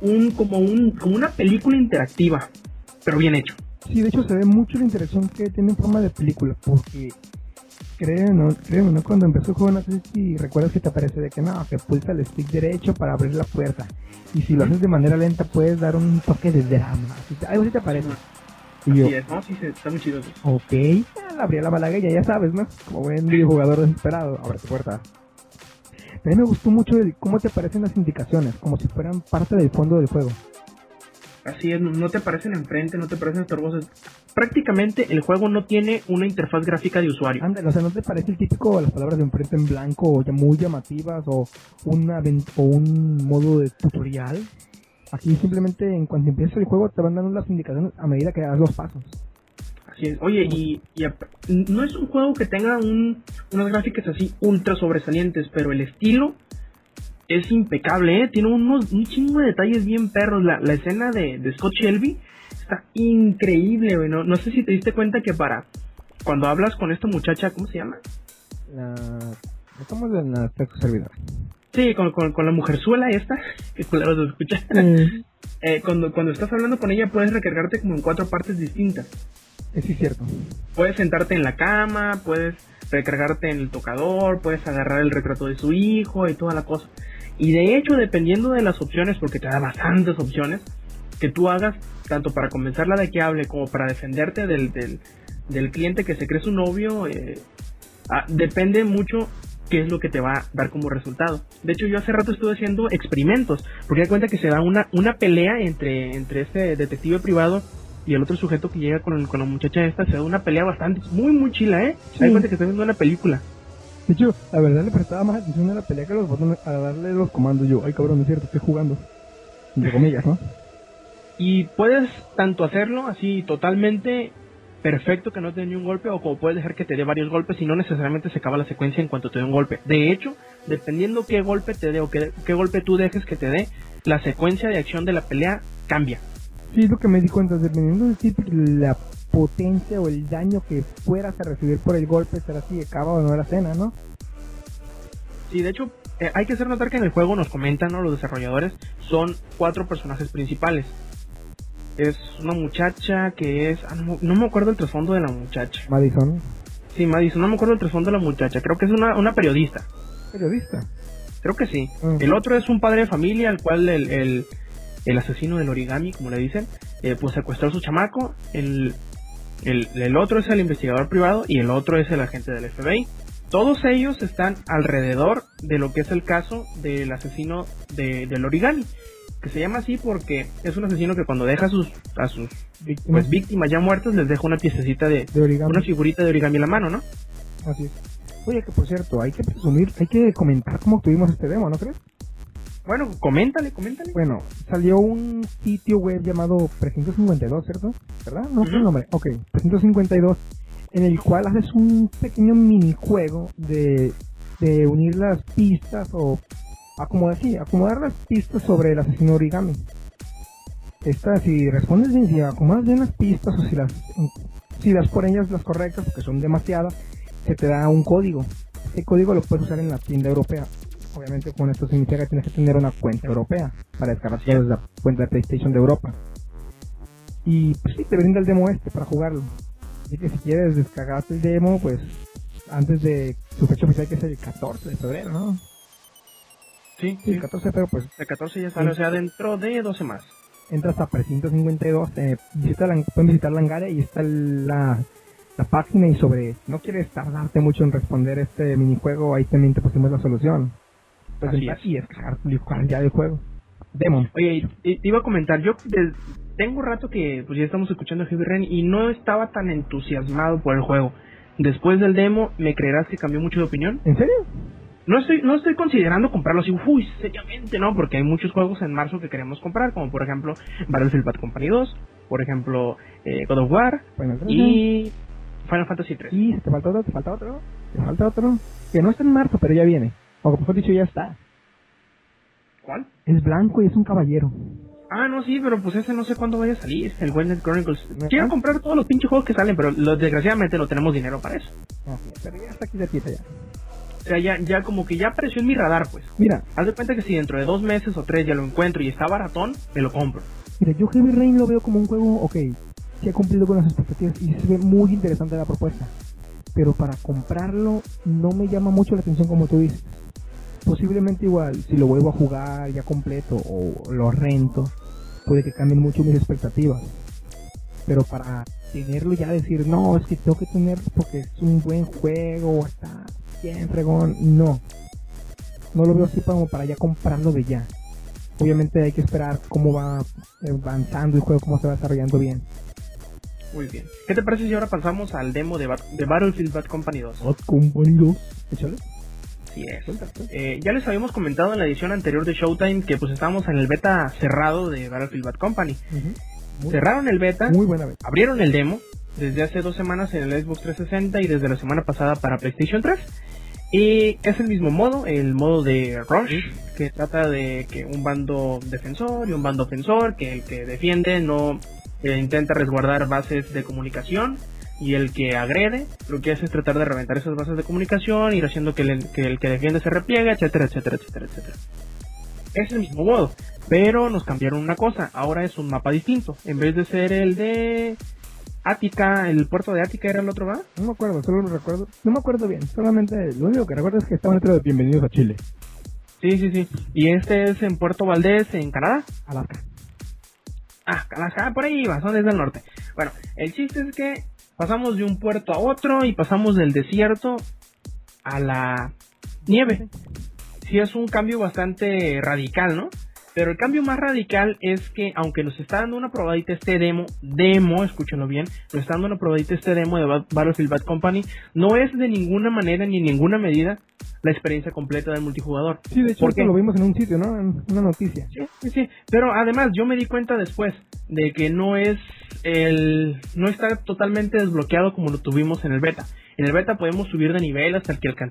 un como un como una película interactiva, pero bien hecho. Sí, de hecho se ve mucho la interacción que tiene en forma de película, porque creo, no, creo, ¿no? Cuando empezó el juego, no sé si recuerdas que te aparece de que no, que pulsa el stick derecho para abrir la puerta. Y si lo haces de manera lenta, puedes dar un toque de drama. Algo así te aparece. Y yo, es, ¿no? Sí, está muy chido. ok, ya la abrí la malagueña, ya sabes, ¿no? Como buen videojugador desesperado, abre tu puerta. A mí me gustó mucho el cómo te aparecen las indicaciones, como si fueran parte del fondo del juego. Así es, no- te aparecen enfrente, no te aparecen estorbosas. Prácticamente el juego no tiene una interfaz gráfica de usuario. Ándale, o sea, ¿no te parece el típico las palabras de enfrente en blanco o ya muy llamativas o, una, o un modo de tutorial? Aquí simplemente en cuanto empieza el juego te van dando las indicaciones a medida que das los pasos. Así es. Oye, y, no es un juego que tenga un, unas gráficas así ultra sobresalientes, pero el estilo es impecable, ¿eh? Tiene unos, un chingo de detalles bien perros. La, la escena de, de Scott Shelby está increíble, güey. No, no sé si te diste cuenta que para cuando hablas con esta muchacha, ¿cómo se llama? La... Estamos en la sexo servidor. Sí, con, con, con la mujerzuela esta, que culero se escucha. Eh, Eh, cuando, cuando estás hablando con ella puedes recargarte como en cuatro partes distintas. sí, es cierto. Puedes sentarte en la cama, puedes recargarte en el tocador, puedes agarrar el retrato de su hijo y toda la cosa. Y de hecho, dependiendo de las opciones, porque te da bastantes opciones, que tú hagas, tanto para convencerla de que hable como para defenderte del, del, del cliente que se cree su novio, eh, ah, depende mucho qué es lo que te va a dar como resultado. De hecho, yo hace rato estuve haciendo experimentos, porque da cuenta que se da una, una pelea entre, entre este detective privado y el otro sujeto que llega con, con la muchacha esta, se da una pelea bastante, muy, muy chila, ¿eh? Sí. Da cuenta que estoy viendo una película. De hecho, la verdad le prestaba más atención a la pelea que a los botones, a darle los comandos. Yo, ay cabrón, es cierto, estoy jugando. Entre comillas, ¿no? Y puedes tanto hacerlo así totalmente perfecto que no te dé ni un golpe o como puedes dejar que te dé varios golpes y no necesariamente se acaba la secuencia en cuanto te dé un golpe. De hecho, dependiendo qué golpe te dé o qué, qué golpe tú dejes que te dé, la secuencia de acción de la pelea cambia. Sí, es lo que me di cuenta, dependiendo del tipo, la potencia o el daño que fueras a recibir por el golpe, será si acaba o no la cena, ¿no? Sí, de hecho, eh, hay que hacer notar que en el juego nos comentan ¿no? los desarrolladores, son cuatro personajes principales. Es una muchacha que es... ah, no, no me acuerdo el trasfondo de la muchacha. Madison, Sí, Madison, no me acuerdo el trasfondo de la muchacha. Creo que es una, una periodista. periodista. Creo que sí. El otro es un padre de familia al cual el, el, el asesino del origami, como le dicen, eh, pues secuestró a su chamaco. El, el, el otro es el investigador privado y el otro es el agente del FBI. Todos ellos están alrededor de lo que es el caso del asesino de- del origami. Que se llama así porque es un asesino que cuando deja a sus, a sus Víctimas pues, víctimas ya muertas les deja una piececita de... de origami. Una figurita de origami en la mano, ¿no? Así es. Oye, que por cierto, hay que presumir, hay que comentar cómo obtuvimos este demo, ¿no crees? Bueno, coméntale, coméntale. Bueno, salió un sitio web llamado 352, ¿cierto? ¿Verdad? No sé el Ujú. nombre. Ok, 352, en el cual haces un pequeño minijuego de, de unir las pistas o acomodar, sí, acomodar las pistas sobre el asesino origami. Esta, si respondes bien, si acomodas bien las pistas o si las, si das por ellas las correctas, porque son demasiadas, se te da un código. Ese código lo puedes usar en la tienda europea. Obviamente con esto significa que tienes que tener una cuenta europea para descargar desde la cuenta de PlayStation de Europa. Y pues sí, te brinda el demo este para jugarlo. Así que si quieres descargarte el demo, pues antes de su fecha oficial que es el 14 de febrero, ¿no? Sí, Sí, el 14 de febrero, pues El 14 ya sale, o sea, dentro de 12 más. entras a 352, eh, visita la, pueden visitar Langaria y está la, la página y sobre, no quieres tardarte mucho en responder este minijuego, ahí también te pusimos la solución. Puedes Así es. y jugar ya el juego. Demo. Oye, te iba a comentar, yo des- tengo rato que pues ya estamos escuchando Heavy Rain y no estaba tan entusiasmado por el juego. Después del demo, ¿me creerás que cambió mucho de opinión? ¿En serio? No estoy, no estoy considerando comprarlo así, uy, seriamente no, porque hay muchos juegos en marzo que queremos comprar, como por ejemplo Battlefield Bad Company 2, por ejemplo eh, God of War entonces- y Final Fantasy 3. Y te falta otro, te falta otro, te falta otro. Que no está en marzo, pero ya viene. O mejor dicho, ya está. ¿Cuál? Es blanco y es un caballero. Ah, no, sí, pero pues ese no sé cuándo vaya a salir, el Wildnet Chronicles. Quiero comprar todos los pinches juegos que salen, pero lo- desgraciadamente no tenemos dinero para eso. Pero ya está aquí de ya. O sea, ya, ya como que ya apareció en mi radar, pues. Mira, Haz de cuenta que si dentro de dos meses o tres ya lo encuentro y está baratón, me lo compro. mira, yo Heavy Rain lo veo como un juego, ok, sí ha cumplido con las expectativas y se ve muy interesante la propuesta. Pero para comprarlo no me llama mucho la atención como tú dices. Posiblemente igual, si lo vuelvo a jugar ya completo o lo rento, puede que cambien mucho mis expectativas. Pero para tenerlo ya decir, no, es que tengo que tenerlo porque es un buen juego, está bien fregón, no. No lo veo así como para ya comprarlo de ya. Obviamente hay que esperar cómo va avanzando el juego, cómo se va desarrollando bien. Muy bien. ¿Qué te parece si ahora pasamos al demo de, Bat- de Battlefield Bad Company 2? Bad Company 2. Échale. Así es. Eh, ya les habíamos comentado en la edición anterior de Showtime que pues estábamos en el beta cerrado de Battlefield Bad Company. Muy, Cerraron el beta, muy buena vez. abrieron el demo desde hace dos semanas en el Xbox 360 y desde la semana pasada para PlayStation 3. Y es el mismo modo, el modo de Rush, que trata de que un bando defensor y un bando ofensor, que el que defiende no eh, intenta resguardar bases de comunicación, y el que agrede lo que hace es tratar de reventar esas bases de comunicación, ir haciendo que, que el que defiende se repliegue, etcétera, etcétera, etcétera, etcétera. Es el mismo modo, pero nos cambiaron una cosa, ahora es un mapa distinto, en vez de ser el de Ática, el puerto de Ática era el otro, ¿va? No me acuerdo, solo me recuerdo. No me acuerdo bien, solamente lo único que recuerdo es que estaba dentro de Bienvenidos a Chile, Sí, sí, sí. Y este es en Puerto Valdés, en Canadá. Alaska. Ah, Alaska, por ahí va, son desde el norte. Bueno, el chiste es que pasamos de un puerto a otro y pasamos del desierto a la nieve. Sí, es un cambio bastante radical, ¿no? Pero el cambio más radical es que, aunque nos está dando una probadita este demo, demo, escúchenlo bien, nos está dando una probadita este demo de Bat- Battlefield Bad Company, no es de ninguna manera ni en ninguna medida la experiencia completa del multijugador. Sí, de hecho, lo vimos en un sitio, ¿no? En una noticia. Sí, sí, sí. Pero además yo me di cuenta después de que no es el no está totalmente desbloqueado como lo tuvimos en el beta. En el beta podemos subir de nivel hasta el que alcan-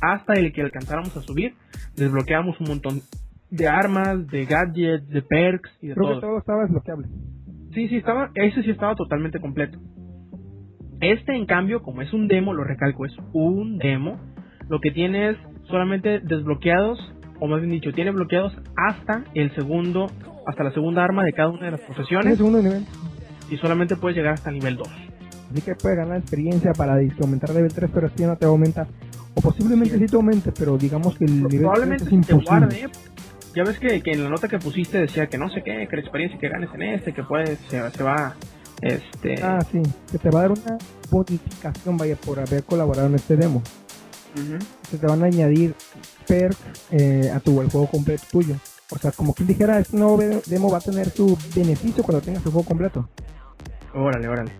hasta el que alcanzáramos a subir. Desbloqueamos un montón de armas, de gadgets, de perks y de Creo todo. que todo estaba desbloqueable. Sí, sí estaba, ese sí estaba totalmente completo. Este, en cambio, como es un demo, lo recalco, es un demo, lo que tiene es solamente desbloqueados, o más bien dicho, tiene bloqueados hasta el segundo, hasta la segunda arma de cada una de las profesiones, segundo nivel. y solamente puedes llegar hasta el nivel 2. Así que puedes ganar experiencia para aumentar level 3, pero si no te aumenta. O posiblemente sí te aumente, pero digamos que el nivel 3 Probablemente es te imposible. guarde. Ya ves que, que en la nota que pusiste decía que no sé qué, que la experiencia que ganes en este, que puedes, se, se va, este... Ah, sí, que te va a dar una bonificación, vaya, por haber colaborado en este demo. Se te van a añadir perks eh, a tu el juego completo tuyo. O sea, como quien dijera, este nuevo demo va a tener su beneficio cuando tengas el juego completo. Órale, órale.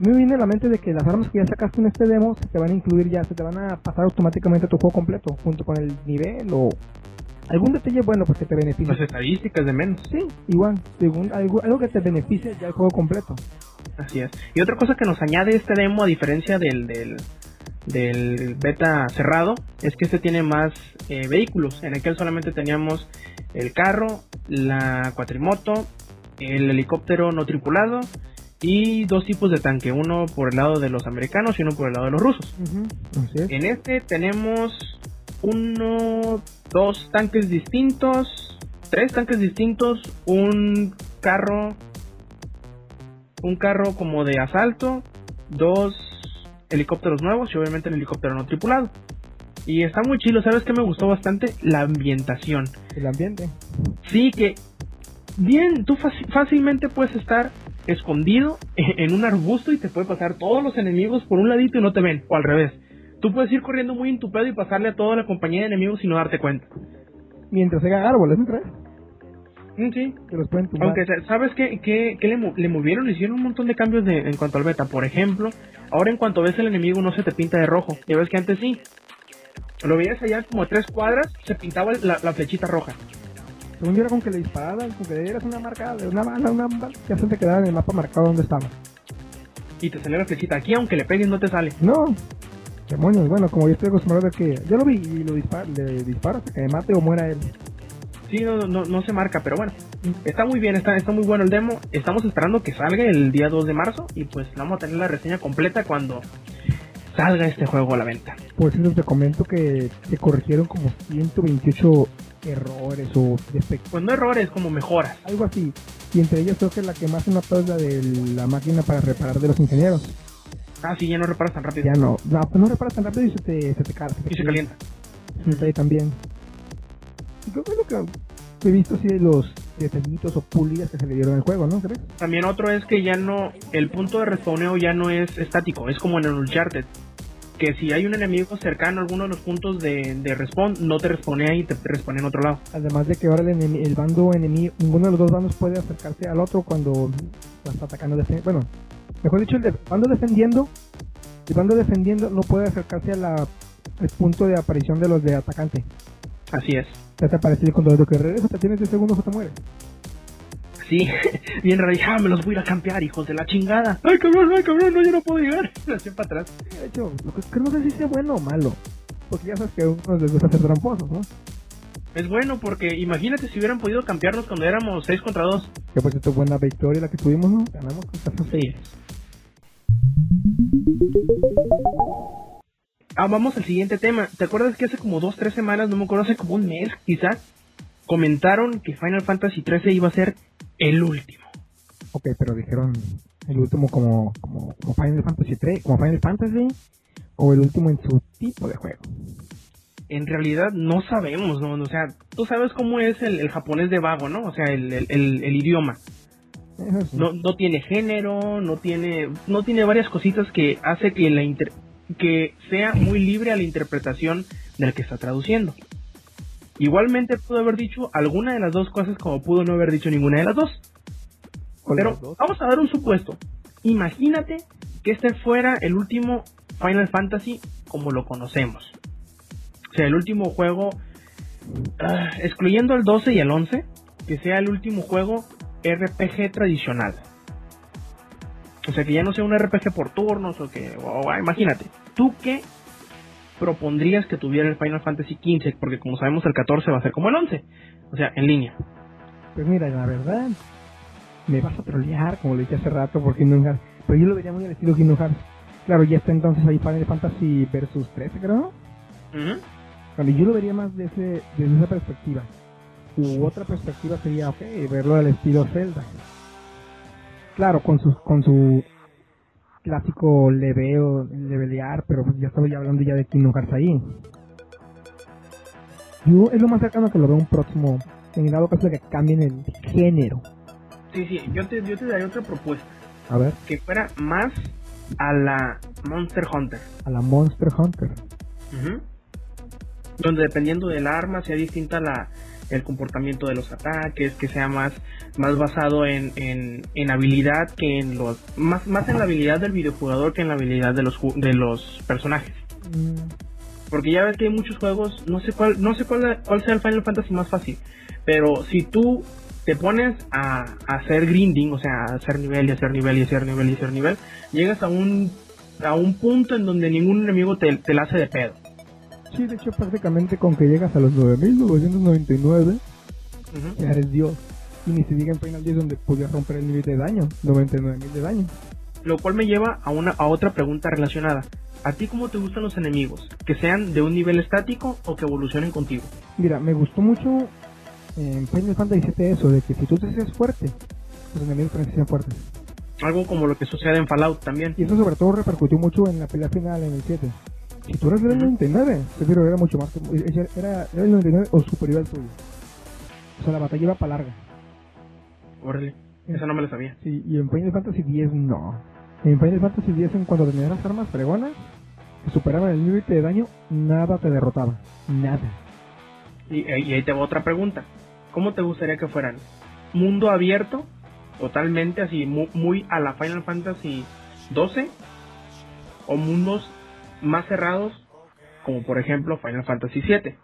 Me viene a la mente de que las armas que ya sacaste en este demo se te van a incluir ya, se te van a pasar automáticamente a tu juego completo, junto con el nivel o algún detalle bueno pues que te beneficie. Las estadísticas de menos. Sí, igual, según algo, algo que te beneficie ya el juego completo. Así es. Y otra cosa que nos añade este demo, a diferencia del, del, del beta cerrado, es que este tiene más eh, vehículos. En aquel solamente teníamos el carro, la cuatrimoto, el helicóptero no tripulado y dos tipos de tanque, uno por el lado de los americanos y uno por el lado de los rusos. Así es. En este tenemos uno, dos tanques distintos, tres tanques distintos, un carro, un carro como de asalto, dos helicópteros nuevos y obviamente el helicóptero no tripulado. Y está muy chido, ¿sabes qué me gustó bastante? La ambientación. El ambiente. Sí, que bien, tú fácilmente puedes estar escondido en un arbusto y te puede pasar todos los enemigos por un ladito y no te ven, o al revés. Tú puedes ir corriendo muy en tu pedo y pasarle a toda la compañía de enemigos y no darte cuenta. Mientras haya árboles, ¿no crees? Mm, sí. Que los pueden tumbar. Aunque, sa- ¿sabes qué, qué, qué le, le movieron? Le hicieron un montón de cambios de, en cuanto al beta. Por ejemplo, ahora en cuanto ves el enemigo no se te pinta de rojo. Ya ves que antes sí. Lo veías allá como a tres cuadras, se pintaba la, la flechita roja. Según yo era con que le dispararas, con que le dieras una marca de una bala, una bala, ya se te quedaba en el mapa marcado donde estaba. Y te salía la flechita. Aquí, aunque le pegues, no te sale. No. Demonios, bueno, como yo estoy acostumbrado a que yo lo vi y lo dispara, le disparo hasta que me mate o muera él. Sí, no, no, no se marca, pero bueno. Está muy bien, está, está muy bueno el demo. Estamos esperando que salga el día 2 de marzo. Y pues vamos a tener la reseña completa cuando salga este juego a la venta. Por cierto, te comento que se corrigieron como 128 errores o defectos, Pues no errores, como mejoras. algo así. Y entre ellas creo que la que más se notó es la de la máquina para reparar de los ingenieros. Ah, sí, ya no reparas tan rápido. Ya no, no, pues no reparas tan rápido y se te, se te cae. Y se calienta. Un detalle también. Y creo que es lo que he visto así de los detallitos o pulidas que se le dieron al juego, ¿no crees? También otro es que ya no, el punto de respawneo ya no es estático, es como en el Uncharted. Que si hay un enemigo cercano a alguno de los puntos de, de respawn, no te respawnea y te respawnea en otro lado. Además de que ahora el, enemi- el bando enemigo, ninguno de los dos bandos puede acercarse al otro cuando lo está atacando. Bueno, mejor dicho, el de- bando defendiendo, el bando defendiendo no puede acercarse a la, al punto de aparición de los de atacante. Así es. Ya te aparece control de que regresa, te tienes 10 segundos o te mueres. Sí, bien Ah, me los voy a ir a campear, hijos de la chingada. Ay, cabrón, ay, cabrón, no, yo no puedo llegar. Me para atrás. De hecho, lo que, que no sé si sea bueno o malo. Porque ya sabes que a unos les gusta ser tramposos, ¿no? Es bueno porque imagínate si hubieran podido campearnos cuando éramos 6 contra 2. Que por cierto, buena victoria la que tuvimos, ¿no? Ganamos contra esos seis. Sí. Ah, vamos al siguiente tema. ¿Te acuerdas que hace como dos, tres semanas, no me acuerdo, hace como un mes quizás, comentaron que Final Fantasy XIII iba a ser el último? Ok, pero dijeron el último como, como, como Final Fantasy 3, como Final Fantasy, o el último en su tipo de juego. En realidad no sabemos, ¿no? O sea, tú sabes cómo es el, el japonés de vago, ¿no? O sea, el, el, el- el idioma. Sí. No, no tiene género, no tiene, no tiene varias cositas que hace que la inter- que sea muy libre a la interpretación del que está traduciendo. Igualmente pudo haber dicho alguna de las dos cosas como pudo no haber dicho ninguna de las dos. ¿Cuál de Pero dos? vamos a dar un supuesto. Imagínate que este fuera el último Final Fantasy como lo conocemos. O sea, el último juego, ah, excluyendo el 12 y el 11, que sea el último juego RPG tradicional. O sea, que ya no sea un RPG por turnos o que, imagínate, ¿tú qué propondrías que tuviera el Final Fantasy 15? Porque como sabemos el 14 va a ser como el 11. O sea, en línea. Pues mira, la verdad, me vas a trolear, como lo dije hace rato, por Kingdom Hearts. Pero yo lo vería muy al estilo Kingdom Hearts. Claro, ya está entonces ahí Final Fantasy versus 13, creo. Ujú. Bueno, yo lo vería más desde, desde esa perspectiva. U otra perspectiva sería, ok, verlo al estilo Zelda. Claro, con su, con su clásico leveo, levelear, pero pues ya estaba ya hablando ya de Kingdom Hearts ahí. Yo es lo más cercano que lo veo un próximo, en el dado caso de que cambien el género. Sí, sí, yo te, yo te daría otra propuesta. A ver, Que fuera más a la Monster Hunter. a la Monster Hunter. Donde dependiendo del arma sea distinta la, el comportamiento de los ataques, que sea más, más basado en, en, en habilidad que en los... Más, más en la habilidad del videojugador que en la habilidad de los, de los personajes. Mm, Porque ya ves que hay muchos juegos, no sé cuál, no sé cuál, cuál sea el Final Fantasy más fácil, pero si tú te pones a, a hacer grinding, o sea, a hacer nivel y hacer nivel y hacer nivel y hacer nivel, llegas a un a un punto en donde ningún enemigo te, te la hace de pedo. Sí, de hecho prácticamente con que llegas a los 9999 Ujú. ya eres Dios. Y ni se diga en Final 10 donde podías romper el límite de daño, 99.000 de daño. Lo cual me lleva a una a otra pregunta relacionada. ¿A ti cómo te gustan los enemigos? ¿Que sean de un nivel estático o que evolucionen contigo? Mira, me gustó mucho en Final Fantasy VII eso, de que si tú te haces fuerte, los enemigos también se hacían fuertes. Algo como lo que sucede en Fallout también. Y eso sobre todo repercutió mucho en la pelea final en el 7. Si tú eres del Ujú. 99, Sephiroth era mucho más, que- era, era el 99 o superior al tuyo. O sea, la batalla iba para larga. Órale, esa no me la sabía. Sí, y en Final Fantasy X no. En Final Fantasy X, en cuando tenías las armas fregonas que superaban el límite de daño, nada te derrotaba. Nada. Y, y ahí te va otra pregunta. ¿Cómo te gustaría que fueran? ¿Mundo abierto? Totalmente así, mu- muy, a la Final Fantasy 12? ¿O mundos más cerrados? Como por ejemplo Final Fantasy 7.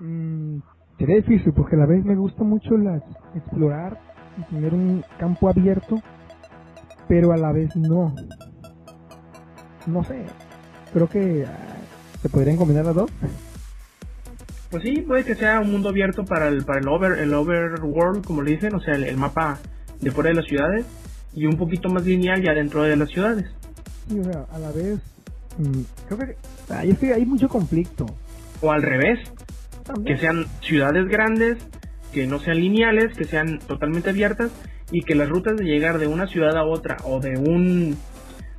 Mm, sería difícil porque a la vez me gusta mucho las, explorar y tener un campo abierto, pero a la vez no. No sé. Creo que ah, se podrían combinar las dos. Pues sí, puede que sea un mundo abierto para el, para el, over, el overworld, como le dicen, o sea, el, el mapa de fuera de las ciudades, y un poquito más lineal ya dentro de las ciudades. Sí, o sea, a la vez. Mm, creo que. ay, es que hay mucho conflicto. O al revés, También. que sean ciudades grandes, que no sean lineales, que sean totalmente abiertas y que las rutas de llegar de una ciudad a otra o de un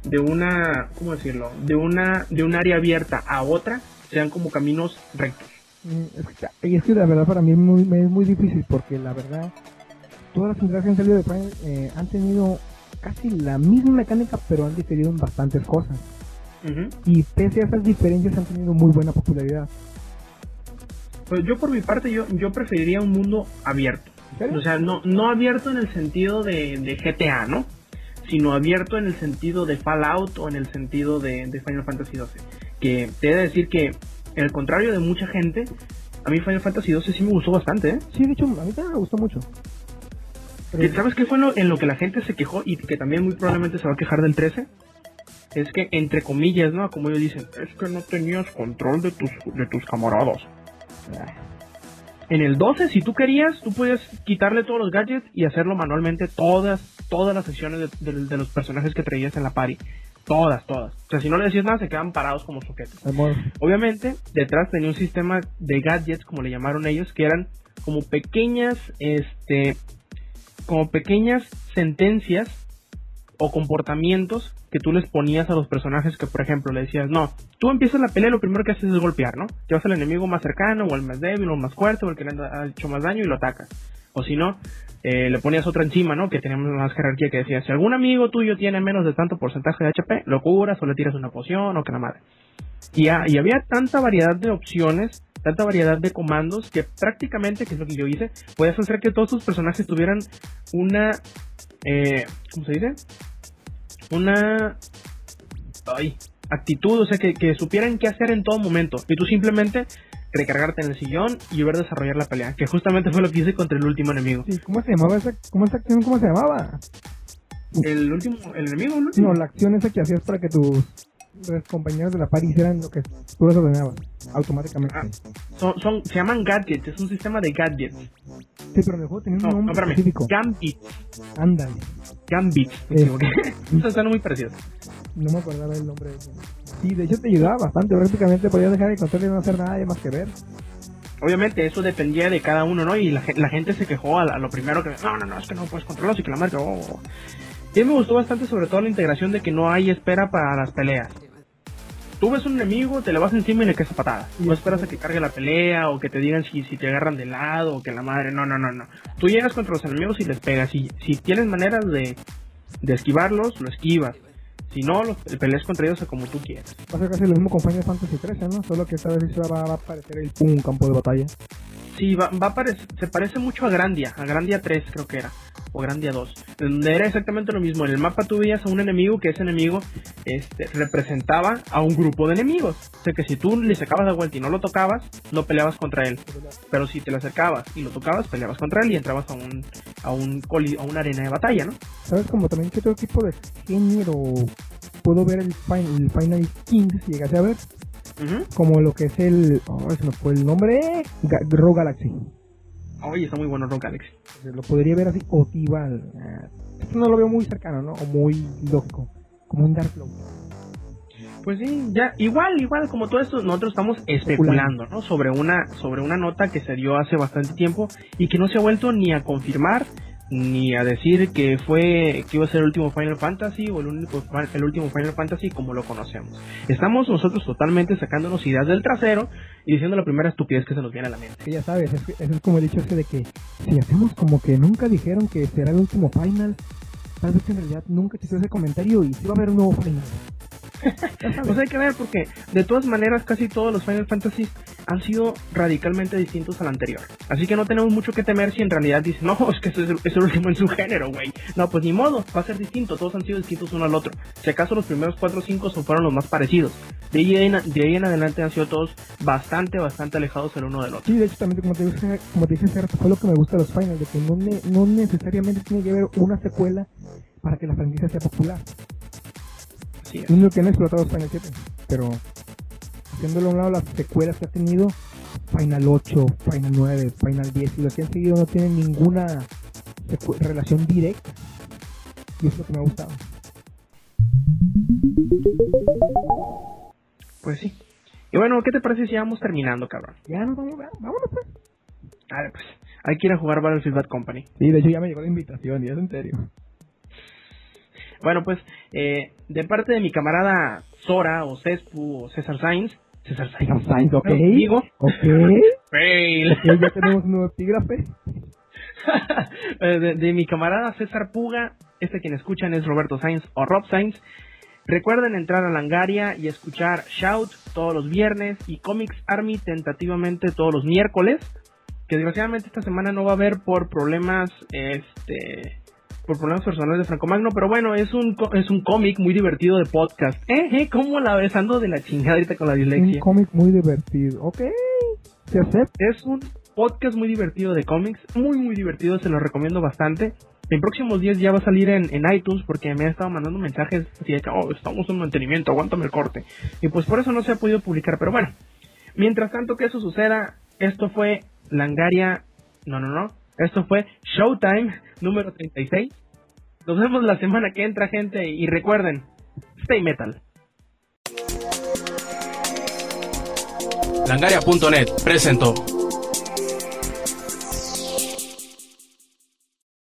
de una, ¿cómo decirlo? De una de un área abierta a otra sean como caminos rectos. Mm, Es que, y es que la verdad para mí es muy, me es muy difícil porque la verdad todas las entregas que han salido de Final eh, han tenido casi la misma mecánica pero han diferido en bastantes cosas Y pese a esas diferencias han tenido muy buena popularidad. Pues yo por mi parte yo yo preferiría un mundo abierto. O sea, no, no abierto en el sentido de, de GTA, ¿no? Sino abierto en el sentido de Fallout o en el sentido de, de Final Fantasy XII. Que te he de decir que, al contrario de mucha gente, a mí Final Fantasy XII sí me gustó bastante, ¿eh? Sí, de hecho, a mí también me gustó mucho. Pero- ¿Sabes qué fue lo- en lo que la gente se quejó y que también muy probablemente se va a quejar del 13? Es que, entre comillas, ¿no? Como ellos dicen, es que no tenías control de tus, de tus camaradas. En el 12, si tú querías, tú podías quitarle todos los gadgets y hacerlo manualmente todas, todas las secciones de, de- de los personajes que traías en la party. Todas, todas. O sea, si no le decías nada, se quedaban parados como sujetos. Obviamente, detrás tenía un sistema de gadgets, como le llamaron ellos, que eran como pequeñas, este, como pequeñas sentencias o comportamientos que tú les ponías a los personajes que, por ejemplo, le decías, no, tú empiezas la pelea, lo primero que haces es golpear, ¿no? Llevas al enemigo más cercano, o el más débil, o el más fuerte, o el que le ha hecho más daño y lo atacas. O si no, eh, le ponías otra encima, ¿no? Que teníamos más jerarquía que decía, si algún amigo tuyo tiene menos de tanto porcentaje de HP, lo curas o le tiras una poción o que la madre. Y, y había tanta variedad de opciones, tanta variedad de comandos que prácticamente, que es lo que yo hice, podías hacer que todos tus personajes tuvieran una, eh, ¿cómo se dice? Una, ay, actitud, o sea, que, que supieran qué hacer en todo momento. Y tú simplemente recargarte en el sillón y ver desarrollar la pelea, que justamente fue lo que hice contra el último enemigo. Sí, ¿Cómo se llamaba esa, cómo esa acción? ¿Cómo se llamaba? El último, el enemigo, el último. No, la acción esa que hacías para que tus eh, compañeros de la par hicieran lo que tú les ordenabas automáticamente. Ah. Son, son, se llaman gadgets, es un sistema de gadgets. Sí, pero en el juego tenía un No, no, nombre espérame. específico. Gambit. Ándale. Gambit. Me equivoqué. Estos están muy parecidos. No me acordaba el nombre de eso. Sí, de hecho te ayudaba bastante. Prácticamente podías dejar de control y no hacer nada más que ver. Obviamente eso dependía de cada uno, ¿no? Y la, la gente se quejó a, a lo primero que... No, no, no, es que no puedes controlarlo, y que la marca... oh, oh. Y me gustó bastante sobre todo la integración de que no hay espera para las peleas. Tú ves un enemigo, te le vas encima y le caes a. No esperas a que cargue la pelea o que te digan si, si te agarran de lado o que la madre... No, no, no, no. Tú llegas contra los enemigos y les pegas. Y si tienes maneras de, de esquivarlos, lo esquivas. Si no, los peleas contra ellos a como tú quieras. Va a ser casi lo mismo con Final Fantasy 13, ¿no? Solo que esta vez sí va, va a aparecer el un campo de batalla. Sí, va, va a parec- se parece mucho a Grandia, a Grandia 3 creo que era, o Grandia 2, donde era exactamente lo mismo. En el mapa tú veías a un enemigo que ese enemigo este, representaba a un grupo de enemigos. O sea que si tú le sacabas la vuelta y no lo tocabas, no peleabas contra él. Pero si te le acercabas y lo tocabas, peleabas contra él y entrabas a un a un coli- a una arena de batalla, ¿no? ¿Sabes? Como también qué otro tipo de género puedo ver el, fin- el Final King si llegase a ver. Como lo que es el. Oh, se me fue el nombre. Ga Rogue Galaxy. Oye, está muy bueno Rogue Galaxy. Lo podría ver así, o Tibal. Ah, Esto no lo veo muy cercano, ¿no? O muy lógico. Como un Dark Flow. Pues sí, ya, igual, igual, como todo esto, nosotros estamos especulando, ¿no? Sobre una, sobre una nota que se dio hace bastante tiempo y que no se ha vuelto ni a confirmar ni a decir que fue, que iba a ser el último Final Fantasy o el único, el último Final Fantasy como lo conocemos. Estamos nosotros totalmente sacándonos ideas del trasero y diciendo la primera estupidez que se nos viene a la mente. Que ya sabes, es, eso es como el dicho ese de que si hacemos como que nunca dijeron que será el último final, tal vez en realidad nunca existió ese comentario y sí va a haber un nuevo final. Pues hay que ver porque de todas maneras casi todos los Final Fantasy han sido radicalmente distintos al anterior. Así que no tenemos mucho que temer si en realidad dicen, no, es que es el, es el último en su género, güey. No, pues ni modo, va a ser distinto, todos han sido distintos uno al otro. Si acaso los primeros 4 o 5 son fueron los más parecidos. De ahí en, de ahí en adelante han sido todos bastante, bastante alejados el uno del otro. Sí, de hecho también como te dije, como te dije hace rato, fue lo que me gusta de los finals, de que no, ne- no necesariamente tiene que haber una secuela para que la franquicia sea popular. Es. Lo que han explotado es Final 7, pero haciéndolo a un lado las secuelas que ha tenido, Final 8, Final 9, Final 10 y los que han seguido no tienen ninguna relación directa. Y es lo que me ha gustado. Pues sí. Y bueno, ¿qué te parece si vamos terminando, cabrón? Ya nos vamos, ya, vámonos pues. Ver, pues, hay que ir a jugar Battlefield Bad Company. Sí, de hecho ya me llegó la invitación, y es en serio. Bueno, pues, eh, de parte de mi camarada Sora, o Cespu, o César Sainz, César Sainz, Sainz, ok. Digo, Ok. fail. Ya tenemos un nuevo epígrafe. Eh, de, de mi camarada César Puga, este quien escuchan es Roberto Sainz o Rob Sainz. Recuerden entrar a Langaria y escuchar Shout todos los viernes y Comics Army tentativamente todos los miércoles. Que desgraciadamente esta semana no va a haber por problemas, este, por problemas personales de Franco Magno, pero bueno, es un, es un cómic muy divertido de podcast. Eh, eh, ¿cómo la ves? Ando de la chingada ahorita con la Un dislexia. cómic muy divertido. Ok. Se acepta. Es un podcast muy divertido de cómics, muy muy divertido, se lo recomiendo bastante. En próximos días ya va a salir en, en iTunes porque me ha estado mandando mensajes así de que, oh, estamos en mantenimiento, aguántame el corte. Y pues por eso no se ha podido publicar, pero bueno. Mientras tanto que eso suceda, esto fue Langaria, no, no, no, esto fue Showtime número 36. Nos vemos la semana que entra, gente, y recuerden, Stay Metal. Langaria.net presentó.